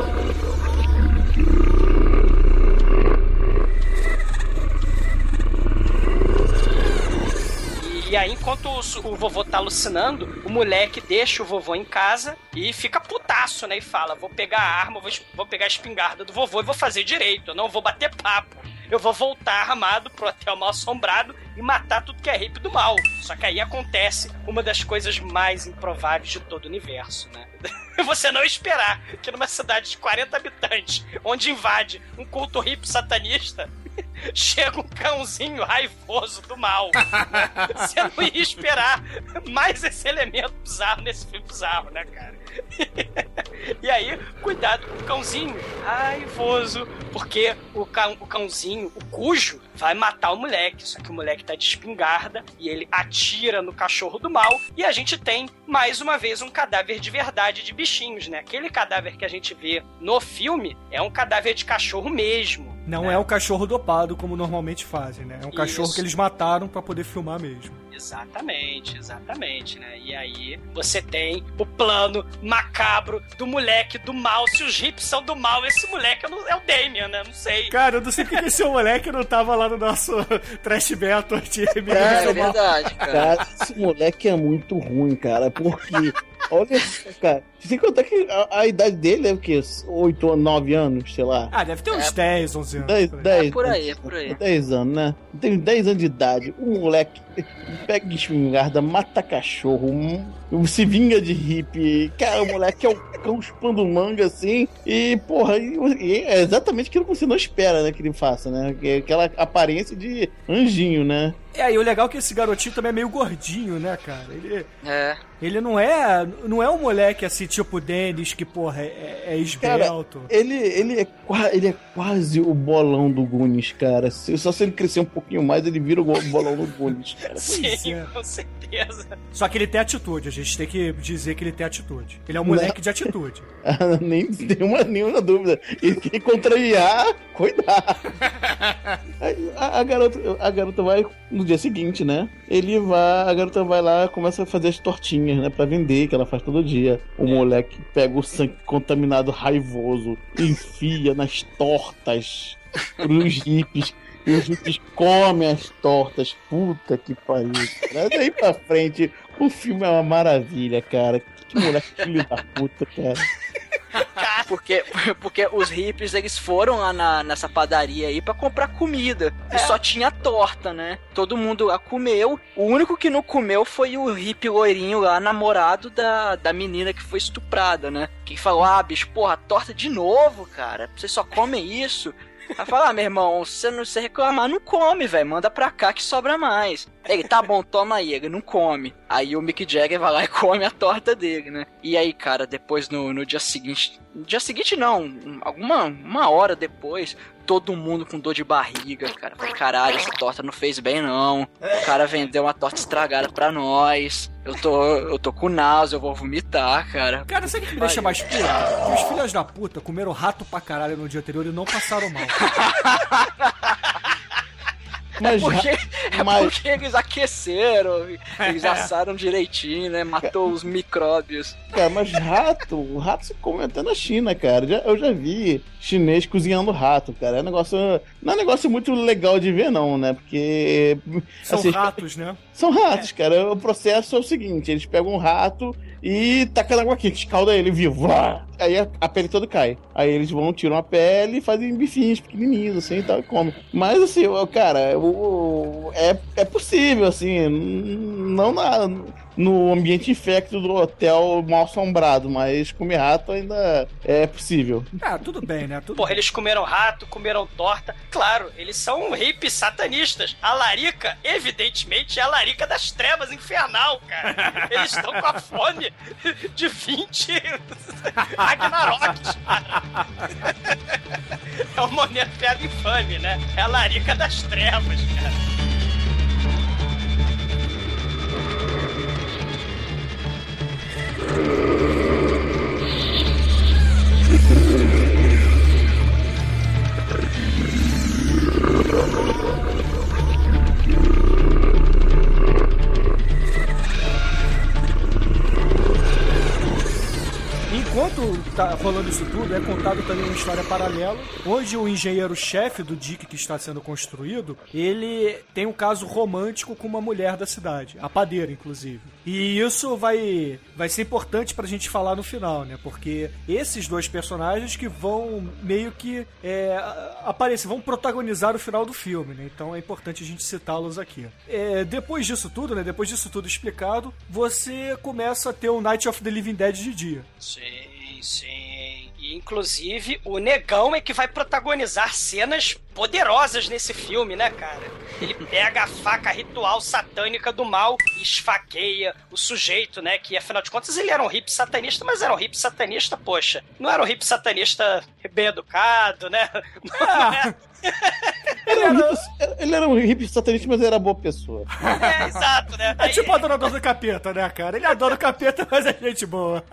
E aí, enquanto o, o vovô tá alucinando, o moleque deixa o vovô em casa e fica putaço, né? E fala: Vou pegar a arma, vou, vou pegar a espingarda do vovô e vou fazer direito. Eu não vou bater papo. Eu vou voltar armado pro hotel mal assombrado e matar tudo que é hippie do mal. Só que aí acontece uma das coisas mais improváveis de todo o universo, né? Você não esperar que numa cidade de 40 habitantes, onde invade um culto hippie satanista, chega um cãozinho raivoso do mal. Você não ia esperar mais esse elemento bizarro nesse filme bizarro, né, cara? e aí, cuidado com o cãozinho raivoso, porque o, cão, o cãozinho, o cujo, vai matar o moleque. Só que o moleque tá de espingarda e ele atira no cachorro do mal. E a gente tem, mais uma vez, um cadáver de verdade de bichinhos, né? Aquele cadáver que a gente vê no filme é um cadáver de cachorro mesmo. Não né? é o cachorro dopado como normalmente fazem, né? É um cachorro Isso. que eles mataram pra poder filmar mesmo. Exatamente, exatamente, né? E aí você tem o plano macabro do moleque do mal. Se os hips são do mal, esse moleque é o- é o Damien, né? Não sei. Cara, eu não sei porque que esse moleque não tava lá no nosso Trash Battle de É, é verdade, cara. Cara, esse moleque é muito ruim, cara, porque. Olha só, cara. Sem contar que a, a idade dele é o quê? 8 ou 9 anos, sei lá. Ah, deve ter uns É. 10, 11 anos. 10, por aí. 10, É por aí, é por aí. 10 anos, né? Tem 10 anos de idade. Um moleque pega espingarda, mata cachorro, um- se vinga de hippie. Cara, o moleque é o cão chupando manga assim. E, porra, e- é exatamente aquilo que você não espera, né? Que ele faça, né? É Aquela aparência de anjinho, né? É, e o legal é que esse garotinho também é meio gordinho, né, cara? Ele, É. ele não é não é um moleque assim, tipo Dennis, que, porra, é, é esbelto. Ele, ele, é, ele é quase o bolão do Gunis, cara. Se- Só se ele crescer um pouquinho mais, ele vira o bolão do Gunis, cara. Sim, é. com certeza. Só que ele tem atitude, a gente tem que dizer que ele tem atitude. Ele é um Não. moleque de atitude. Nem nenhuma, nenhuma dúvida. E quem contrariar, cuidado. A, a garota, a garota vai no dia seguinte, né? Ele vai, a garota vai lá começa a fazer as tortinhas, né? Pra vender, que ela faz todo dia. O moleque pega o sangue contaminado raivoso, enfia nas tortas pros hippies. E os hippies comem as tortas. Puta que pariu. Cara. Daí pra frente, o filme é uma maravilha, cara. Que moleque filho da puta, cara. Porque, porque os hippies, eles foram lá na, nessa padaria aí pra comprar comida. E só tinha torta, né? Todo mundo lá comeu. O único que não comeu foi o hippie loirinho lá, namorado da, da menina que foi estuprada, né? Que falou, ah, bicho, porra, torta de novo, cara. Vocês só comem isso. Aí fala, ah, meu irmão, se não se reclamar, não come, velho. Manda pra cá que sobra mais. Ele, tá bom, toma aí. Ele não come. Aí o Mick Jagger vai lá e come a torta dele, né? E aí, cara, depois no, no dia seguinte. No dia seguinte, não. Alguma uma hora depois, todo mundo com dor de barriga, cara. Falei, caralho, essa torta não fez bem, não. O cara vendeu uma torta estragada pra nós. Eu tô, eu tô com náusea, eu vou vomitar, cara. Cara, sabe o que me deixa mais puto? Que os filhos da puta comeram rato pra caralho no dia anterior e não passaram mal. Mas, Porque, é mas- porque eles aqueceram, eles assaram direitinho, né? Matou os micróbios. cara, mas rato, o rato se come até na China, cara. Já- eu já vi chinês cozinhando rato, cara. É um negócio. Não é um negócio muito legal de ver, não, né? Porque. São assim, ratos, né? São ratos, cara. O processo é o seguinte: eles pegam um rato e tacam na água quente, escalda ele vivo. Aí a, a pele toda cai. Aí eles vão, tiram a pele e fazem bifinhos pequenininhos, assim e tal, e comem. Mas, assim, cara, o, é, é possível, assim, não na, no ambiente infecto do hotel mal assombrado, mas comer rato ainda é possível. Ah, tudo bem, né? Tudo Porra, eles comeram rato, comeram torta. Claro, eles são hippies satanistas. A larica, evidentemente, é a larica das trevas infernal, cara. Eles estão com a fome de 20 Ragnaroks, cara. É um momento piada infame, né? É a larica das trevas, cara. Thank you. Enquanto tá rolando isso tudo, é contado também uma história paralela, onde o engenheiro-chefe do Dick que está sendo construído, ele tem um caso romântico com uma mulher da cidade, a padeira, inclusive. E isso vai, vai ser importante pra gente falar no final, né? Porque esses dois personagens que vão meio que é, aparecer, vão protagonizar o final do filme, né? Então é importante a gente citá-los aqui. É, depois disso tudo, né? Depois disso tudo explicado, você começa a ter o Night of the Living Dead de dia. Sim, sim. E, inclusive, o Negão é que vai protagonizar cenas poderosas nesse filme, né, cara? Ele pega a faca ritual satânica do mal e esfaqueia o sujeito, né? Que afinal de contas ele era um hippie satanista, mas era um hippie satanista, poxa. Não era um hippie satanista bem educado, né? Não é, Ele era, um hippie, ele era um hippie satanista, mas era boa pessoa. é exato, né? É tipo o adorador do capeta, né, cara? Ele adora o capeta, mas é gente boa.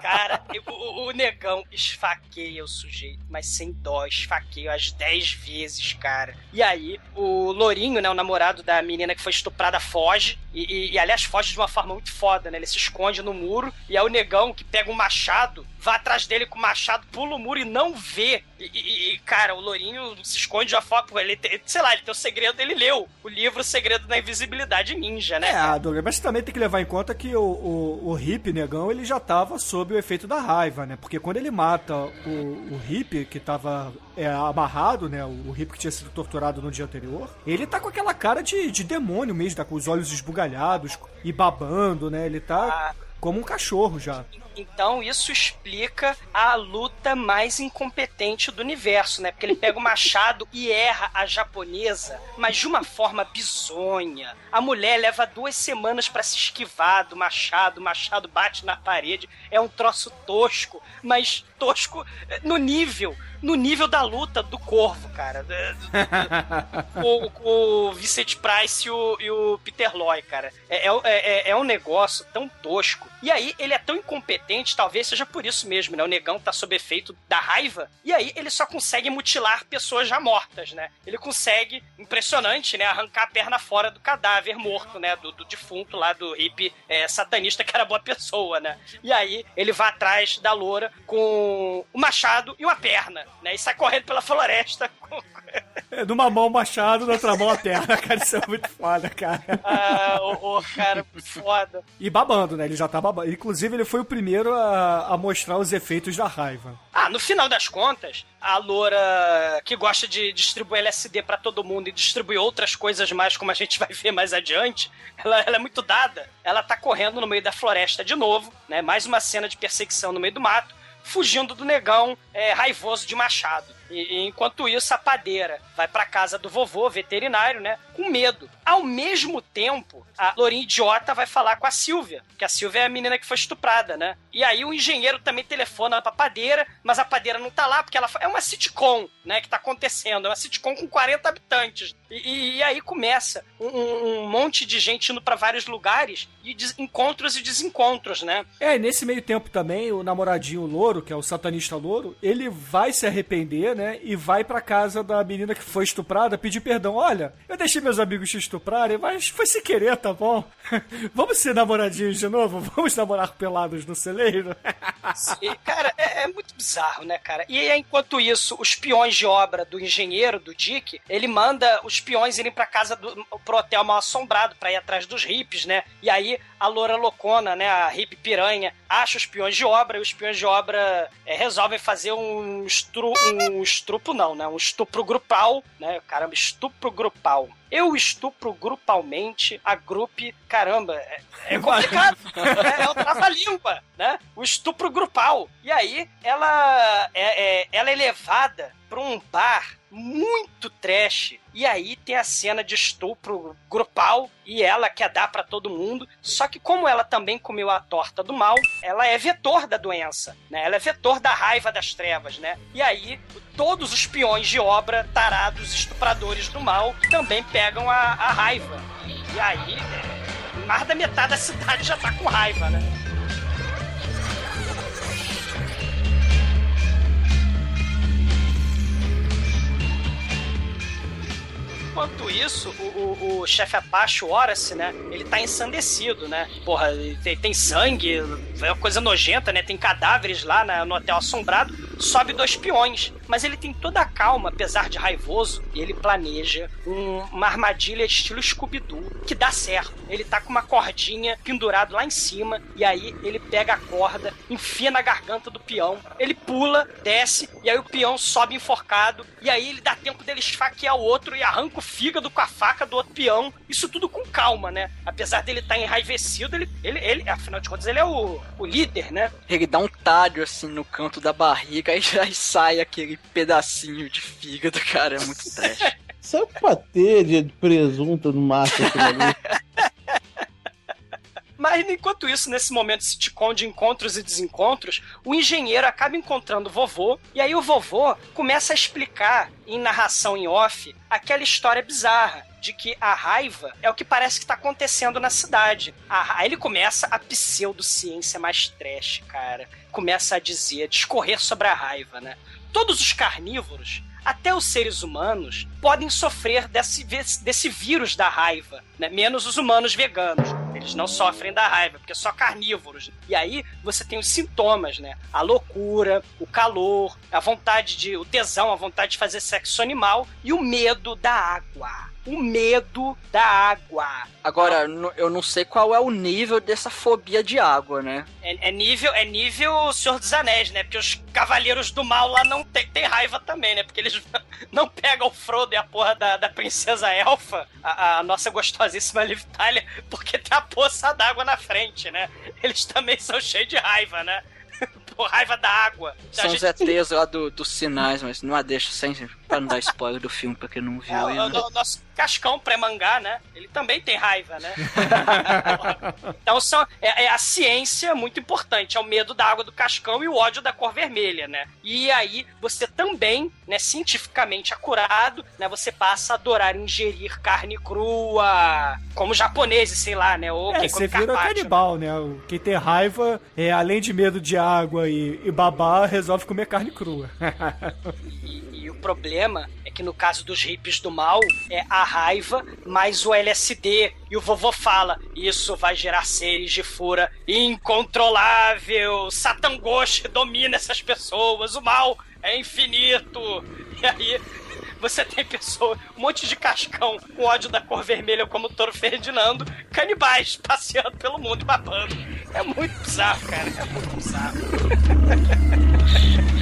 Cara, o, o, o negão esfaqueia o sujeito, mas sem dó, esfaqueia as 10 vezes, cara. E aí, o Lourinho, né, o namorado da menina que foi estuprada, foge. E, e, e, aliás, foge de uma forma muito foda, né? Ele se esconde no muro. E aí o negão, que pega um machado, vai atrás dele com o machado, pula o muro e não vê. E, e cara, o Lourinho se esconde de uma forma. Ele tem, sei lá, ele tem o segredo, ele leu o livro O Segredo da Invisibilidade Ninja, né? É, Douglas, mas também tem que levar em conta que o, o, o hippie negão ele já tava sob o efeito da raiva, né? Porque quando ele mata o, o hippie que tava é, amarrado, né? O, o hippie que tinha sido torturado no dia anterior, ele tá com aquela cara de, de demônio mesmo, tá com os olhos esbugalhados e babando, né? Ele tá Ah. Como um cachorro já. Então isso explica a luta mais incompetente do universo, né? Porque ele pega o machado e erra a japonesa, mas de uma forma bizonha. A mulher leva duas semanas pra se esquivar do machado, o machado bate na parede. É um troço tosco, mas tosco eh, no nível, no nível da luta do corvo, cara. o, o Vincent Price e o, e o Peter Loy, cara. É, é, é, é um negócio tão tosco. E aí, ele é tão incompetente, talvez seja por isso mesmo, né? O negão tá sob efeito da raiva. E aí, ele só consegue mutilar pessoas já mortas, né? Ele consegue, impressionante, né? Arrancar a perna fora do cadáver morto, né? Do, do defunto lá, do hippie é, satanista que era boa pessoa, né? E aí, ele vai atrás da loura com o machado e uma perna, né? E sai correndo pela floresta com... É, Numa mão o machado, na outra mão a perna. Cara, isso é muito foda, cara. Ah, ô, cara, foda. E babando, né? Ele já tá babando. Inclusive, ele foi o primeiro a, a mostrar os efeitos da raiva. Ah, no final das contas, a loura que gosta de distribuir LSD pra todo mundo e distribuir outras coisas mais, como a gente vai ver mais adiante, ela, ela é muito dada. Ela tá correndo no meio da floresta de novo, né? Mais uma cena de perseguição no meio do mato, fugindo do negão é, raivoso de machado. E, e enquanto isso, a padeira vai pra casa do vovô, veterinário, né? Com medo. Ao mesmo tempo, a Lourinha idiota vai falar com a Silvia, que a Silvia é a menina que foi estuprada, né? E aí o engenheiro também telefona pra padeira, mas a padeira não tá lá porque ela é uma sitcom, né? Que tá acontecendo. É uma sitcom com 40 habitantes. E, e- e aí começa um, um- monte de gente indo pra vários lugares e des- encontros e desencontros, né? É, nesse meio tempo também, o namoradinho louro, que é o satanista louro, ele vai se arrepender, né? E vai pra casa da menina que foi estuprada pedir perdão. Olha, eu deixei meus amigos te estuprarem, mas foi sem querer, tá bom? Vamos ser namoradinhos de novo? Vamos namorar pelados no celeiro? E, cara, é, é muito bizarro, né, cara? E enquanto isso, os peões de obra do engenheiro, do Dick, ele manda os peões irem pra casa do pro hotel mal assombrado pra ir atrás dos hippies, né? E aí a loura loucona, né, a hippie piranha, acha os peões de obra e os peões de obra é, resolvem fazer um, estru, um estupro, não, né? Um estupro grupal, né? Caramba, estupro grupal. Eu estupro grupalmente a grupe. Caramba, é, é complicado. é, é o trava-língua, né? O estupro grupal. E aí, ela é, é- ela é levada pra um bar muito trash. E aí tem a cena de estupro grupal e ela quer dar pra todo mundo. Só que como ela também comeu a torta do mal, ela é vetor da doença, né? Ela é vetor da raiva das trevas, né? E aí todos os peões de obra, tarados, estupradores do mal, também pegam a, a raiva. E aí, é, mais da metade da cidade já tá com raiva, né? Enquanto isso, o, o, o chefe Apache, o Horace, né? Ele tá ensandecido, né? Porra, tem, tem sangue, é uma coisa nojenta, né? Tem cadáveres lá na, no hotel assombrado. Sobe dois peões. Mas ele tem toda a calma, apesar de raivoso, e ele planeja um- uma armadilha estilo Scooby-Doo, que dá certo. Ele tá com uma cordinha pendurado lá em cima, e aí ele pega a corda, enfia na garganta do peão, ele pula, desce, e aí o peão sobe enforcado, e aí ele dá tempo dele esfaquear o outro e arranca o fígado com a faca do outro peão. Isso tudo com calma, né? Apesar dele estar enraivecido, ele, ele, ele, afinal de contas, ele é o, o líder, né? Ele dá um talho assim no canto da barriga e aí sai aquele pedacinho de fígado, cara. É muito trash. Sabe o patê de presunto no máximo? Mas enquanto isso, nesse momento sitcom de encontros e desencontros, o engenheiro acaba encontrando o vovô, e aí o vovô começa a explicar em narração em off aquela história bizarra de que a raiva é o que parece que tá acontecendo na cidade. A- Aí ele começa a pseudociência mais trash, cara. Começa a dizer, a discorrer sobre a raiva, né? Todos os carnívoros, até os seres humanos, podem sofrer desse, desse vírus da raiva, né? Menos os humanos veganos. Eles não sofrem da raiva, porque só carnívoros. E aí você tem os sintomas, né? A loucura, o calor, a vontade de. o tesão, a vontade de fazer sexo animal e o medo da água. O medo da água. Agora, eu não sei qual é o nível dessa fobia de água, né? É, é nível é nível Senhor dos Anéis, né? Porque os cavaleiros do mal lá não tem, tem raiva também, né? Porque eles não pegam o Frodo e a porra da, da princesa elfa, a, a nossa gostosíssima Liv Tyler, porque tem a poça d'água na frente, né? Eles também são cheios de raiva, né? Por raiva da água. São A os ETs lá do, dos sinais, mas não a deixa sem pra não dar spoiler do filme pra quem não viu É, o, ainda. o nosso cascão pré-mangá, né? Ele também tem raiva, né? então são, é, é a ciência muito importante. É o medo da água do cascão e o ódio da cor vermelha, né? E aí você também, né, cientificamente acurado, né? Você passa a adorar ingerir carne crua, como japoneses, sei lá, né? Ou É, quem você vira carpaccio, canibal, né? Quem tem raiva, é, além de medo de água e, e babá, resolve comer carne crua. E, e o problema é que no caso dos hippies do mal é a raiva mais o LSD. E o vovô fala: Isso vai gerar seres de fura incontrolável. Satangoshi domina essas pessoas. O mal é infinito. E aí. Você tem pessoa, um monte de cascão com ódio da cor vermelha como o Toro Ferdinando, canibais passeando pelo mundo babando. É muito bizarro, cara. É muito bizarro.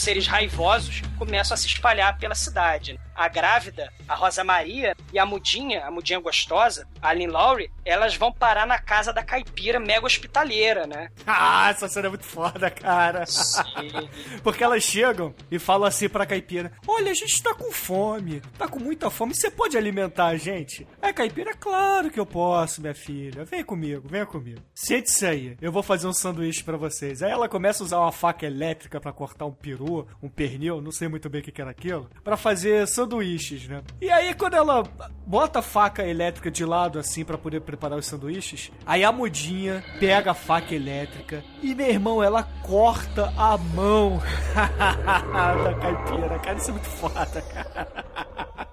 seres raivosos começam a se espalhar pela cidade. A grávida, a Rosa Maria e a mudinha, a mudinha gostosa, a Lynn Lowry, elas vão parar na casa da caipira mega hospitaleira, né? ah, essa cena é muito foda, cara. Sim. Porque elas chegam e falam assim pra caipira: Olha, a gente tá com fome, tá com muita fome, você pode alimentar a gente? A caipira, claro que eu posso, minha filha. Vem comigo, vem comigo. Sente-se aí, eu vou fazer um sanduíche pra vocês. Aí ela começa a usar uma faca elétrica pra cortar um peru, um pernil, não sei muito bem o que era aquilo, pra fazer sanduíches, né? E aí quando ela bota a faca elétrica de lado assim pra poder preparar os sanduíches, aí a mudinha pega a faca elétrica e meu irmão, ela corta a mão da caipira. Cara, isso é muito foda, cara.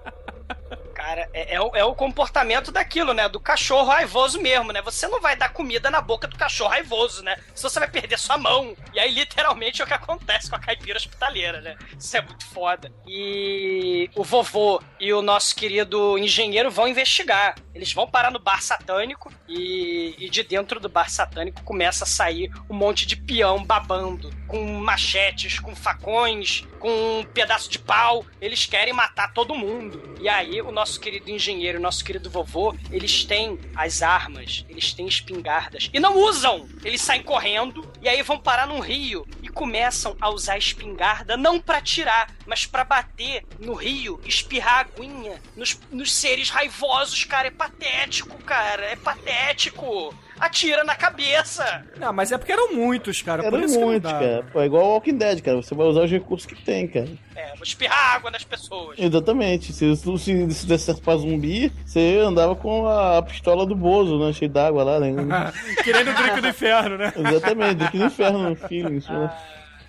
Cara, é, é o, é o comportamento daquilo, né? Do cachorro raivoso mesmo, né? Você não vai dar comida na boca do cachorro raivoso, né? Senão você vai perder sua mão. E aí, literalmente, é o que acontece com a caipira hospitaleira, né? Isso é muito foda. E o vovô e o nosso querido engenheiro vão investigar. Eles vão parar no bar satânico e, e de dentro do bar satânico começa a sair um monte de peão babando, com machetes, com facões, com um pedaço de pau. Eles querem matar todo mundo. E aí, o nosso querido engenheiro, nosso querido vovô, eles têm as armas, eles têm espingardas. E não usam! Eles saem correndo e aí vão parar num rio e começam a usar a espingarda não pra tirar, mas pra bater no rio, espirrar aguinha nos, nos seres raivosos, cara. É patético, cara. É patético. Atira na cabeça. Não, mas é porque eram muitos, cara. Era por isso que não muito, dá. cara. Pô, é igual o Walking Dead, cara. Você vai usar os recursos que tem, cara. É, vou espirrar água nas pessoas. Exatamente. Se, se, se, se desse certo pra zumbi, você andava com a pistola do Bozo, né? Cheio d'água lá, né? Querendo o drink do inferno, né? Exatamente, drink do inferno no filme. Isso.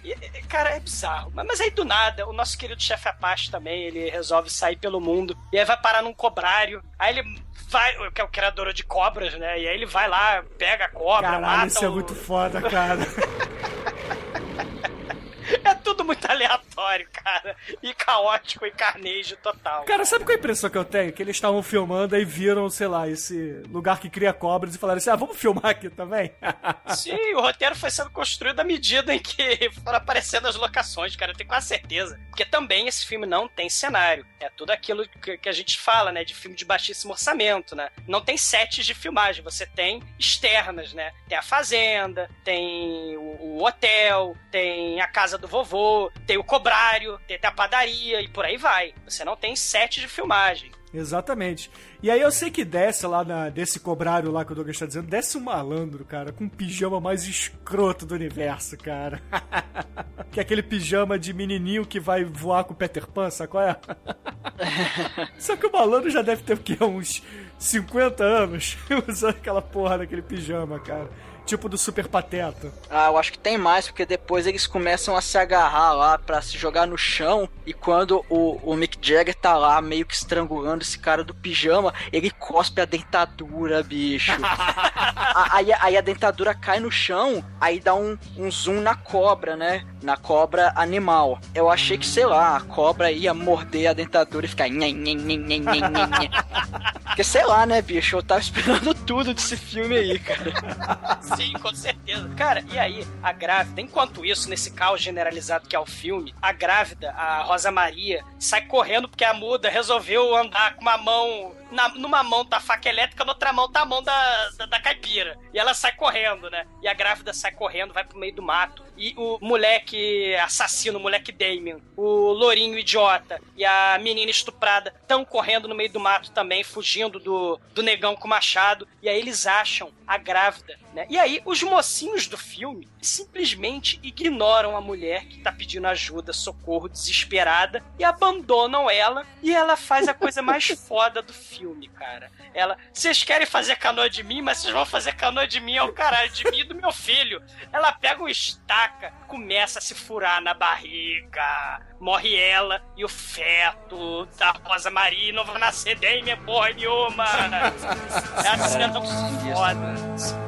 E, e, Cara, é bizarro. Mas, mas aí do nada, o nosso querido chefe Apache também, ele resolve sair pelo mundo. E aí vai parar num cobrário. Aí ele vai, que é o criador de cobras, né? E aí ele vai lá, pega a cobra, Caralho, mata. isso é o- muito foda, cara. Tudo muito aleatório, cara. E caótico e carnejo total. Cara, sabe qual é a impressão que eu tenho? Que eles estavam filmando e viram, sei lá, esse lugar que cria cobras e falaram assim: ah, vamos filmar aqui também? Sim, o roteiro foi sendo construído à medida em que foram aparecendo as locações, cara, eu tenho quase certeza. Porque também esse filme não tem cenário. É tudo aquilo que, que a gente fala, né, de filme de baixíssimo orçamento, né? Não tem sets de filmagem, você tem externas, né? Tem a fazenda, tem o, o hotel, tem a casa do vovô, tem o cobrário, tem até a padaria e por aí vai. Você não tem set de filmagem. Exatamente. E aí eu sei que desce lá na, desse cobrário lá que o Douglas tá dizendo, desce um malandro, cara, com o pijama mais escroto do universo, cara. que é aquele pijama de menininho que vai voar com o Peter Pan, sabe qual é? Só que o malandro já deve ter o quê? Uns 50 anos usando aquela porra daquele pijama, cara. Tipo do Super Pateta. Ah, eu acho que tem mais, porque depois eles começam a se agarrar lá pra se jogar no chão. E quando o, o Mick Jagger tá lá meio que estrangulando esse cara do pijama, ele cospe a dentadura, bicho. Aí, aí a dentadura cai no chão, aí dá um, um zoom na cobra, né? Na cobra animal. Eu achei que, sei lá, a cobra ia morder a dentadura e ficar. nhen, nhen, nhen, nhen, nhen, nhen. Porque sei lá, né, bicho? Eu tava esperando tudo desse filme aí, cara. Sim, com certeza. Cara, e aí, a grávida, enquanto isso, nesse caos generalizado que é o filme, a grávida, a Rosa Maria, sai correndo porque a muda resolveu andar com uma mão. Na, numa mão tá a faca elétrica, na outra mão tá a mão da, da, da caipira. E ela sai correndo, né? E a grávida sai correndo, vai pro meio do mato. E o moleque assassino, o moleque Damien, o lourinho idiota e a menina estuprada estão correndo no meio do mato também, fugindo do, do negão com o machado. E aí eles acham a grávida, né? E aí os mocinhos do filme simplesmente ignoram a mulher que tá pedindo ajuda, socorro, desesperada, e abandonam ela. E ela faz a coisa mais foda do filme, cara. Ela, vocês querem fazer canoa de mim, mas vocês vão fazer canoa de mim ao caralho, de mim e do meu filho. Ela pega um estaca, começa a se furar na barriga. Morre ela e o feto da Rosa Maria não vai nascer Damien porra nenhuma. É foda.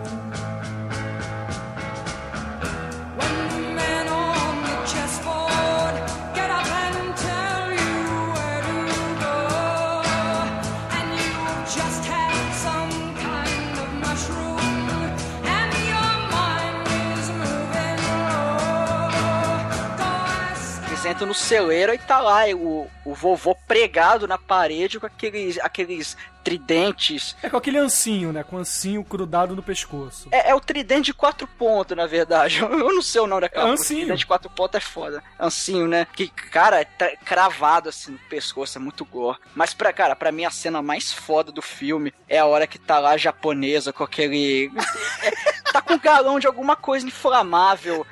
Entram no celeiro e tá lá o, o vovô pregado na parede com aqueles, aqueles tridentes. É com aquele ancinho, né? Com o ancinho grudado no pescoço. É, é o tridente de quatro pontos, na verdade. Eu não sei o nome daquela É ancinho. Tridente de quatro pontos é foda. Ancinho, né? Que, cara, tá cravado assim no pescoço, é muito gore. Mas, pra, cara, pra mim a cena mais foda do filme é a hora que tá lá a japonesa com aquele. tá com um galão de alguma coisa inflamável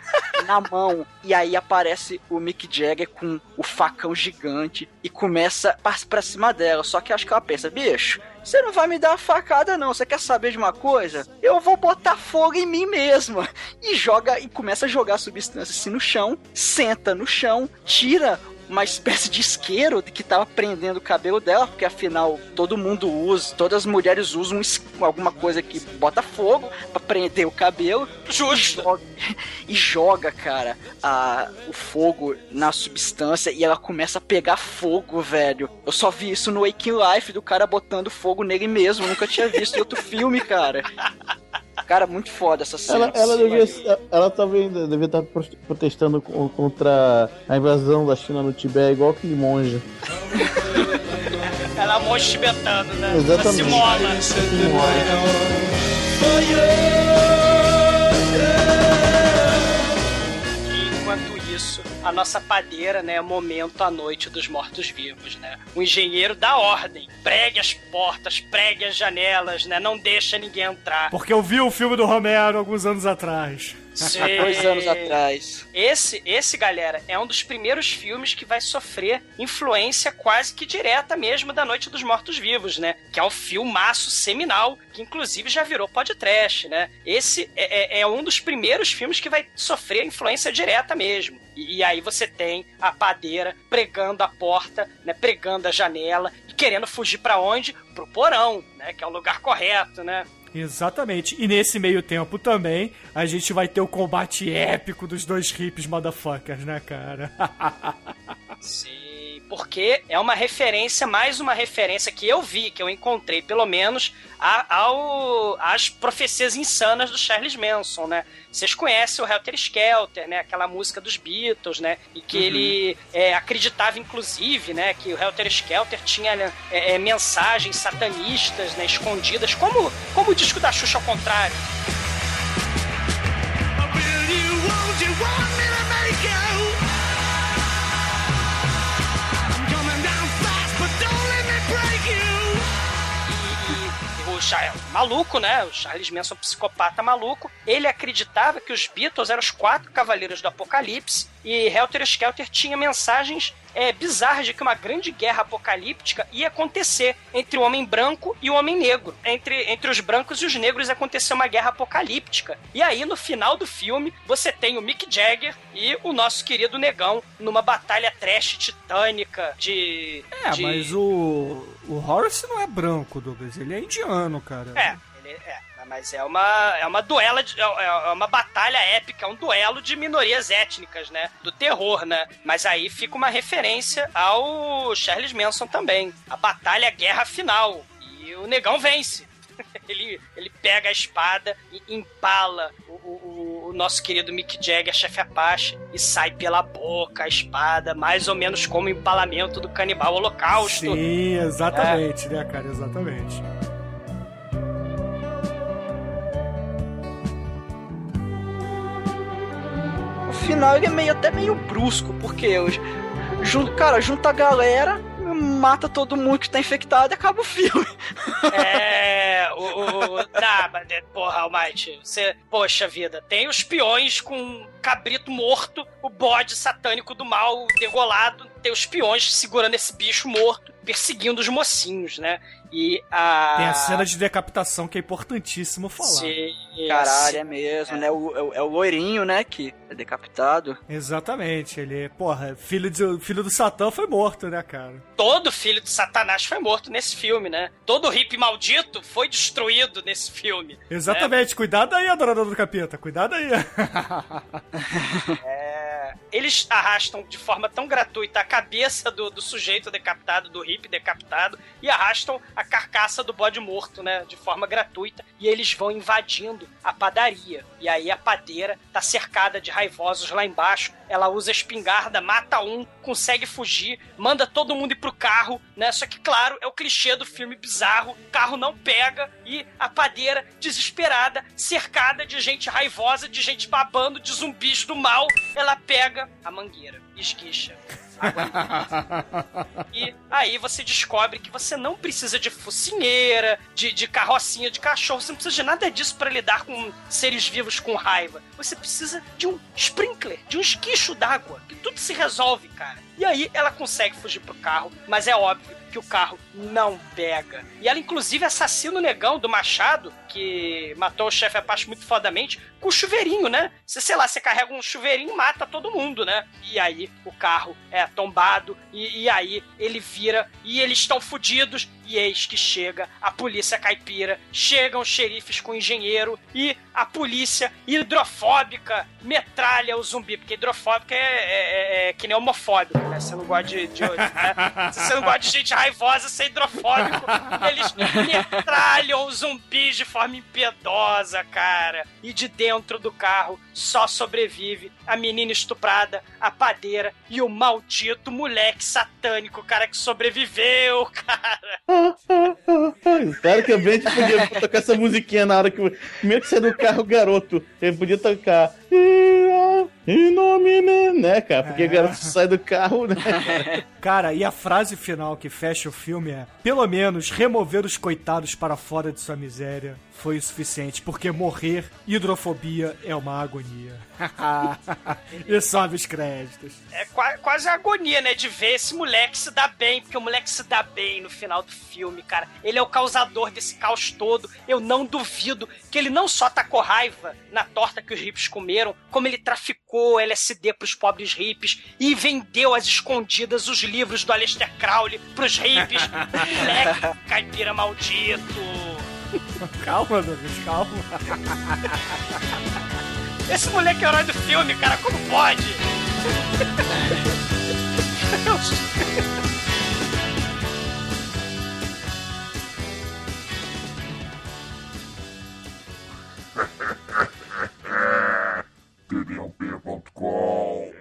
na mão. E aí aparece o Mick Jagger com o facão gigante e começa a pra cima dela. Só que acho que ela pensa, bicho, você não vai me dar uma facada, não. Você quer saber de uma coisa? Eu vou botar fogo em mim mesma. E joga e começa a jogar a substância assim no chão, senta no chão, tira uma espécie de isqueiro que tava prendendo o cabelo dela, porque afinal todo mundo usa, todas as mulheres usam alguma coisa que bota fogo pra prender o cabelo. Justo. E joga, e joga, cara, a, o fogo na substância e ela começa a pegar fogo, velho. Eu só vi isso no Waking Life do cara botando fogo nele mesmo. Nunca tinha visto em outro filme, cara. Cara, muito foda essa cena. Ela, ela, devia, ela talvez devia estar pro- protestando co- contra a invasão da China no Tibete, igual aquele monge. Ela é monge tibetano, né? Exatamente. Ela se mola. A nossa padeira, né, momento à noite dos mortos-vivos, né? O engenheiro dá ordem, pregue as portas, pregue as janelas, né? Não deixa ninguém entrar. Porque eu vi o filme do Romero alguns anos atrás. Sim. Dois anos atrás. Esse, esse, galera, é um dos primeiros filmes que vai sofrer influência quase que direta mesmo da Noite dos Mortos-Vivos, né? Que é um filmaço seminal, que inclusive já virou podcast, né? Esse é, é- é um dos primeiros filmes que vai sofrer influência direta mesmo. E, e aí você tem a padeira pregando a porta, né? Pregando a janela e querendo fugir pra onde? Pro porão, né? Que é o lugar correto, né? Exatamente. E nesse meio tempo também, a gente vai ter o combate épico dos dois hips motherfuckers, né, cara? Sim, porque é uma referência, mais uma referência que eu vi, que eu encontrei, pelo menos, a, ao, às profecias insanas do Charles Manson, né? Vocês conhecem o Helter Skelter, né? Aquela música dos Beatles, né? E que ele é, acreditava, inclusive, né? Que o Helter Skelter tinha né, é, é, mensagens satanistas, né? Escondidas, como, como o disco da Xuxa ao contrário. Will you, E, e o Char- maluco, né? O Charles Manson, psicopata maluco, ele acreditava que os Beatles eram os quatro cavaleiros do Apocalipse e Helter Skelter tinha mensagens é, bizarras de que uma grande guerra apocalíptica ia acontecer entre o homem branco e o homem negro. Entre, entre os brancos e os negros ia acontecer uma guerra apocalíptica. E aí, no final do filme, você tem o Mick Jagger e o nosso querido negão numa batalha trash titânica de. É, de- mas o. O Horace não é branco, Douglas. Ele é indiano, cara. É, ele é. Mas é uma, é uma duela, de, é é uma batalha épica, é um duelo de minorias étnicas, né? Do terror, né? Mas aí fica uma referência ao Charles Manson também. A batalha guerra final. E o negão vence. Ele, ele pega a espada e empala o, o- o nosso querido Mick Jagger, chefe Apache, e sai pela boca a espada, mais ou menos como o empalamento do canibal holocausto. Sim, exatamente, né, cara? Exatamente. Final ele é meio até meio brusco, porque os, junto, cara, junta a galera, mata todo mundo que tá infectado e acaba o filme. É, o. o, o tá, mas, é, porra, Almighty, você. Poxa vida, tem os peões com cabrito morto, o bode satânico do mal degolado, tem os peões segurando esse bicho morto, perseguindo os mocinhos, né? E a. Tem a cena de decapitação que é importantíssimo falar. Sim, Caralho, é mesmo, né? O, é, o- é o loirinho, né, que é decapitado. Exatamente, ele, porra, filho, de, filho do Satã foi morto, né, cara? Todo filho de Satanás foi morto nesse filme, né? Todo hippie maldito foi destruído nesse filme. Exatamente, cuidado aí, adorador do capeta, cuidado aí. É, eles arrastam de forma tão gratuita a cabeça do, do sujeito decapitado, do hippie decapitado, e arrastam a carcaça do bode morto, né? De forma gratuita. E eles vão invadindo a padaria. E aí a padeira tá cercada de raivosos lá embaixo. Ela usa a espingarda, mata um, consegue fugir, manda todo mundo ir pro carro, né? Só que, claro, é o clichê do filme bizarro. Carro não pega e a padeira, desesperada, cercada de gente raivosa, de gente babando, de zumbis do mal, ela pega a mangueira, esguicha. E aí você descobre que você não precisa de focinheira, de, de carrocinha de cachorro, você não precisa de nada disso para lidar com seres vivos com raiva. Você precisa de um sprinkler, de um esquicho d'água, que tudo se resolve, cara. E aí ela consegue fugir pro carro, mas é óbvio que o carro não pega. E ela, inclusive, assassina o negão do Machado, que matou o chefe Apache muito fodamente, com o chuveirinho, né? Você, sei lá, você carrega um chuveirinho e mata todo mundo, né? E aí o carro é tombado, e, e aí ele vira, e eles estão fodidos, e eis que chega a polícia caipira, chegam os xerifes com o engenheiro, e a polícia hidrofóbica metralha o zumbi, porque hidrofóbica é, é- é- é que nem homofóbico, né? Você não gosta de, de- né? Você não gosta de gente raivosa, é hidrofóbico. Eles metralham os zumbis de forma impiedosa, cara. E de dentro do carro só sobrevive a menina estuprada, a padeira e o maldito moleque satânico, cara, que sobreviveu, cara. Claro que a gente podia tocar essa musiquinha na hora que. Primeiro que você no carro, garoto. Ele podia tocar. Em nome, né, né, cara? Porque o garoto sai do carro, né? Cara, e a frase final que fecha o filme é: pelo menos remover os coitados para fora de sua miséria foi o suficiente, porque morrer, hidrofobia é uma agonia. e sobe os créditos. É qua- quase a agonia, né? De ver esse moleque se dar bem, porque o moleque se dá bem no final do filme, cara. Ele é o causador desse caos todo. Eu não duvido que ele não só tacou raiva na torta que os hippies comeram, como ele traficou LSD pros pobres hippies e vendeu às escondidas os livros do Aleister Crowley pros hippies. moleque, caipira maldito. Calma, Douglas, calma. Esse moleque é o herói do filme, cara. Como pode? td1p.com.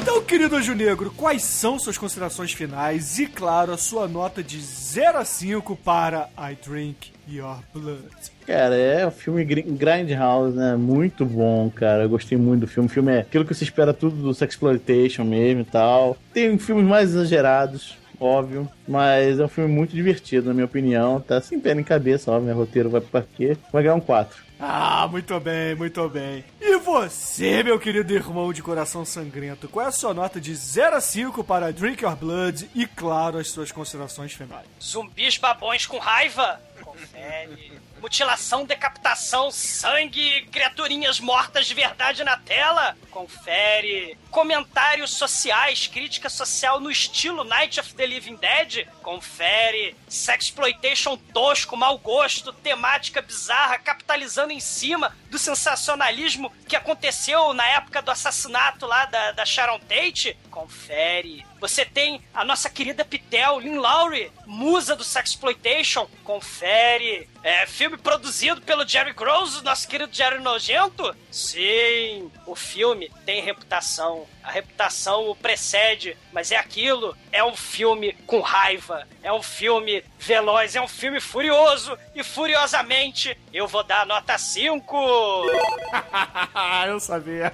Então, querido Anjo Negro, quais são suas considerações finais e, claro, a sua nota de 0 a 5 para I Drink Your Blood? Cara, é o filme Gr- Grindhouse, né? Muito bom, cara. Eu gostei muito do filme. O filme é aquilo que você espera tudo do Sexploitation mesmo e tal. Tem filmes mais exagerados, óbvio. Mas é um filme muito divertido, na minha opinião. Tá sem pé nem cabeça, óbvio. Meu roteiro vai pra quê? Vai ganhar um 4. Ah, muito bem, muito bem. E você, meu querido irmão de coração sangrento, qual é a sua nota de 0 a 5 para Drink Your Blood e, claro, as suas considerações finais? Zumbis babões com raiva? Confere. Mutilação, decapitação, sangue, criaturinhas mortas de verdade na tela? Confere. Comentários sociais, crítica social no estilo Night of the Living Dead? Confere. Sexploitation tosco, mau gosto, temática bizarra, capitalizando em cima do sensacionalismo que aconteceu na época do assassinato lá da, da Sharon Tate? Confere. Você tem a nossa querida Pitel, Lynn Lowry, musa do Sexploitation? Confere. É, filme produzido pelo Jerry Gross, nosso querido Jerry Nojento? Sim, o filme tem reputação. A reputação o precede, mas é aquilo. É um filme com raiva. É um filme veloz. É um filme furioso. E furiosamente, eu vou dar nota 5. eu sabia.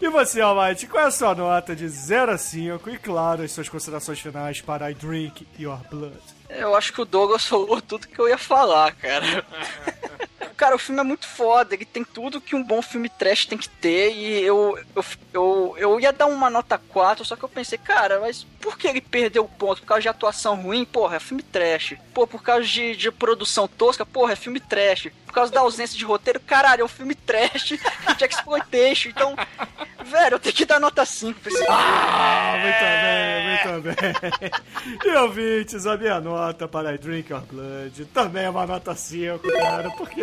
e você, Almighty, qual é a sua nota de 0 a 5 e, claro, as suas considerações finais para I Drink Your Blood? Eu acho que o Douglas falou tudo que eu ia falar, cara. Cara, o filme é muito foda, ele tem tudo que um bom filme trash tem que ter, e eu, eu, eu, eu ia dar uma nota 4, só que eu pensei, cara, mas por que ele perdeu o ponto? Por causa de atuação ruim? Porra, é filme trash. Pô, por causa de, de produção tosca? Porra, é filme trash. Por causa da ausência de roteiro? Caralho, é um filme trash de exploitation. Então, velho, eu tenho que dar nota 5 pra esse filme. Ah, muito bem, muito bem. E ouvintes, a minha nota para I Drink Your Blood também é uma nota 5, cara, porque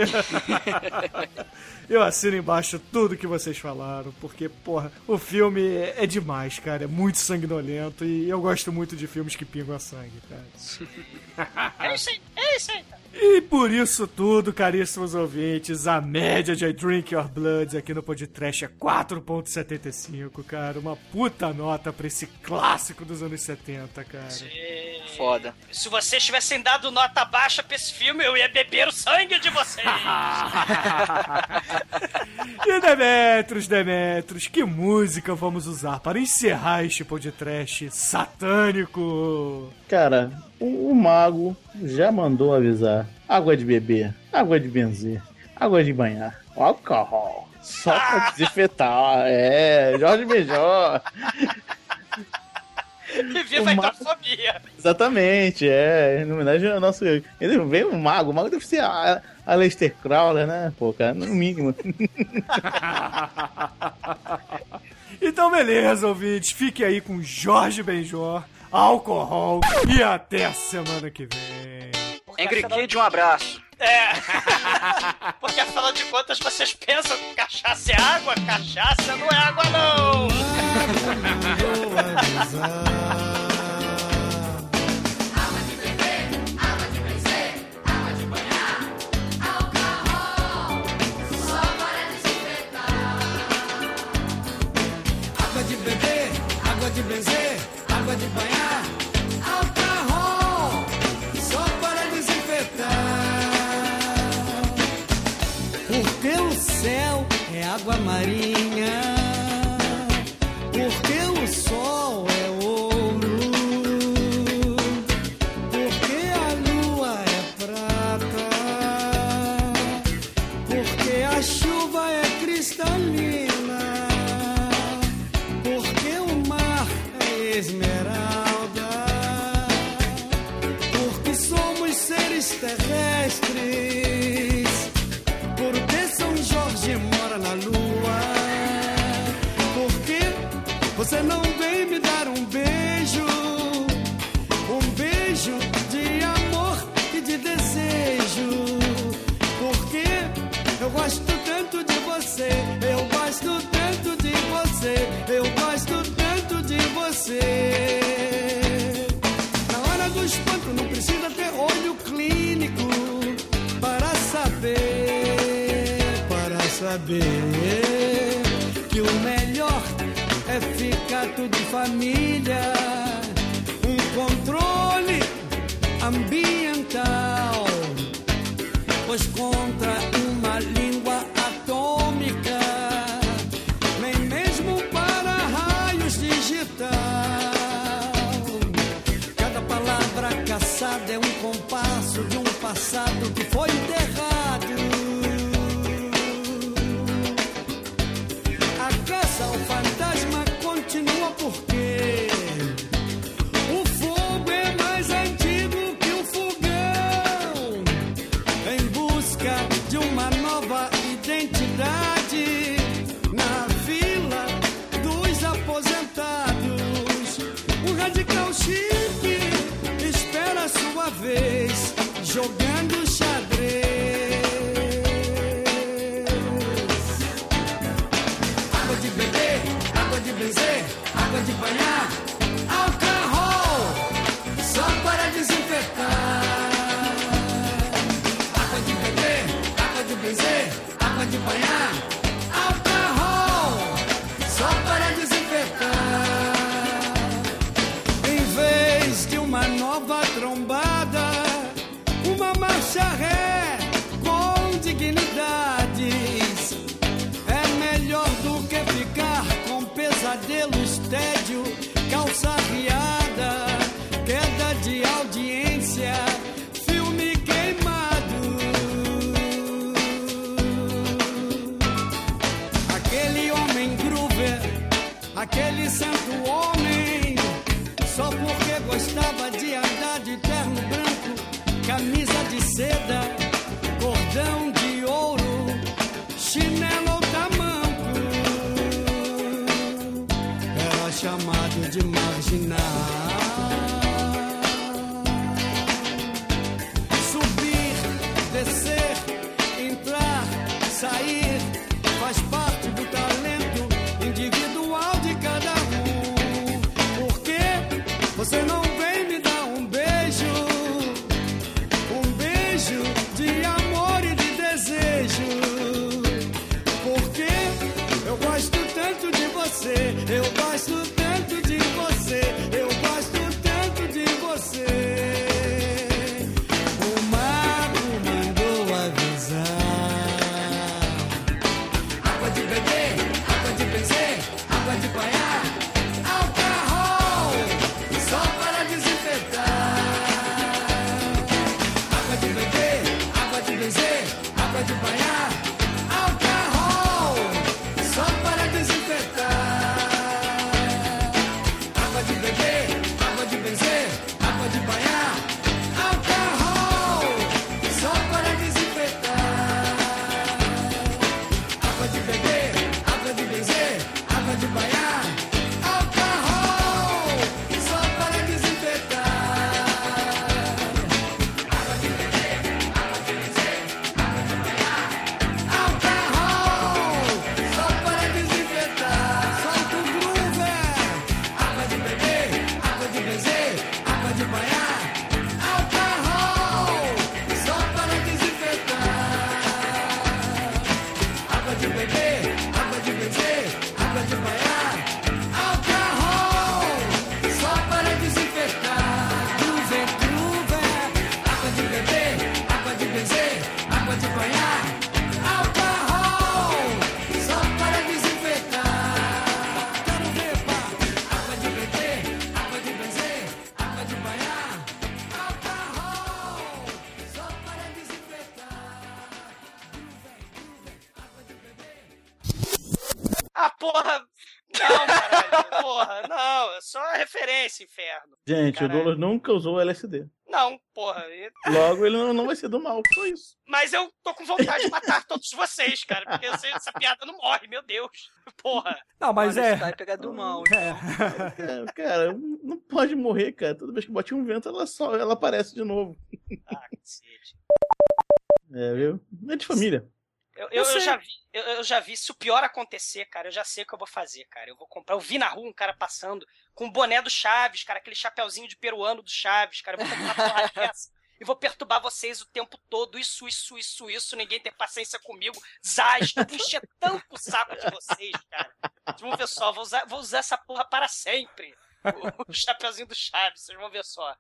eu assino embaixo tudo que vocês falaram, porque, porra, o filme é demais, cara, é muito sanguinolento e eu gosto muito de filmes que pingam a sangue, cara. É isso aí, é isso aí. E por isso tudo, caríssimos ouvintes, a média de I Drink Your Blood aqui no Podtrash é 4.75, cara. Uma puta nota pra esse clássico dos anos 70, cara. Foda. Se vocês tivessem dado nota baixa pra esse filme, eu ia beber o sangue de vocês. E Demetros, Demetros, que música vamos usar para encerrar este podcast satânico? Cara, o, o mago já mandou avisar. Água de beber, água de benzer, água de banhar, álcool. Só pra desinfetar. É, Jorge Benjó. e viva a hidrofobia. Exatamente, é. Em homenagem ao nosso. Ele veio o mago. O mago deve ser a, a Lester Crowler, né? Pô, cara, no mínimo. Então, beleza, ouvintes. Fique aí com Jorge Benjor, álcool e até a semana que vem. Angry Kid, um abraço. É. Porque afinal de contas vocês pensam que cachaça é água? Cachaça não é água, não! Água de beber, água de benzer, água de banhar, alfarrol, só para desinfetar. Porque o céu é água marinha saber que o melhor é ficar tudo em família. Um controle ambiental, pois contra uma língua atômica, nem mesmo para raios digital. Cada palavra caçada é um compasso de um passado que Gente, Caralho. o Douglas nunca usou LSD. Não, porra. e- Logo, ele não, não vai ser do mal, só isso. Mas eu tô com vontade de matar todos vocês, cara. Porque essa, essa piada não morre, meu Deus. Porra. Não, mas Mano, é. vai pegar do mal. É. Cara, cara, não pode morrer, cara. Toda vez que bate um vento, ela só ela aparece de novo. Ah, cacete. É, viu? É de família. Eu, eu, Eu já vi, eu, eu já vi, se o pior acontecer, cara, eu já sei o que eu vou fazer, cara. Eu vou comprar. Eu vi na rua um cara passando com o boné do Chaves, cara, aquele chapeuzinho de peruano do Chaves, cara. Eu vou comprar uma porra dessa. E vou perturbar vocês o tempo todo. Isso, isso, isso, isso. Ninguém tem paciência comigo. Zaz, eu vou encher tanto o saco de vocês, cara. Vocês vão ver só, vou usar, vou usar essa porra para sempre. O, o chapeuzinho do Chaves, vocês vão ver só.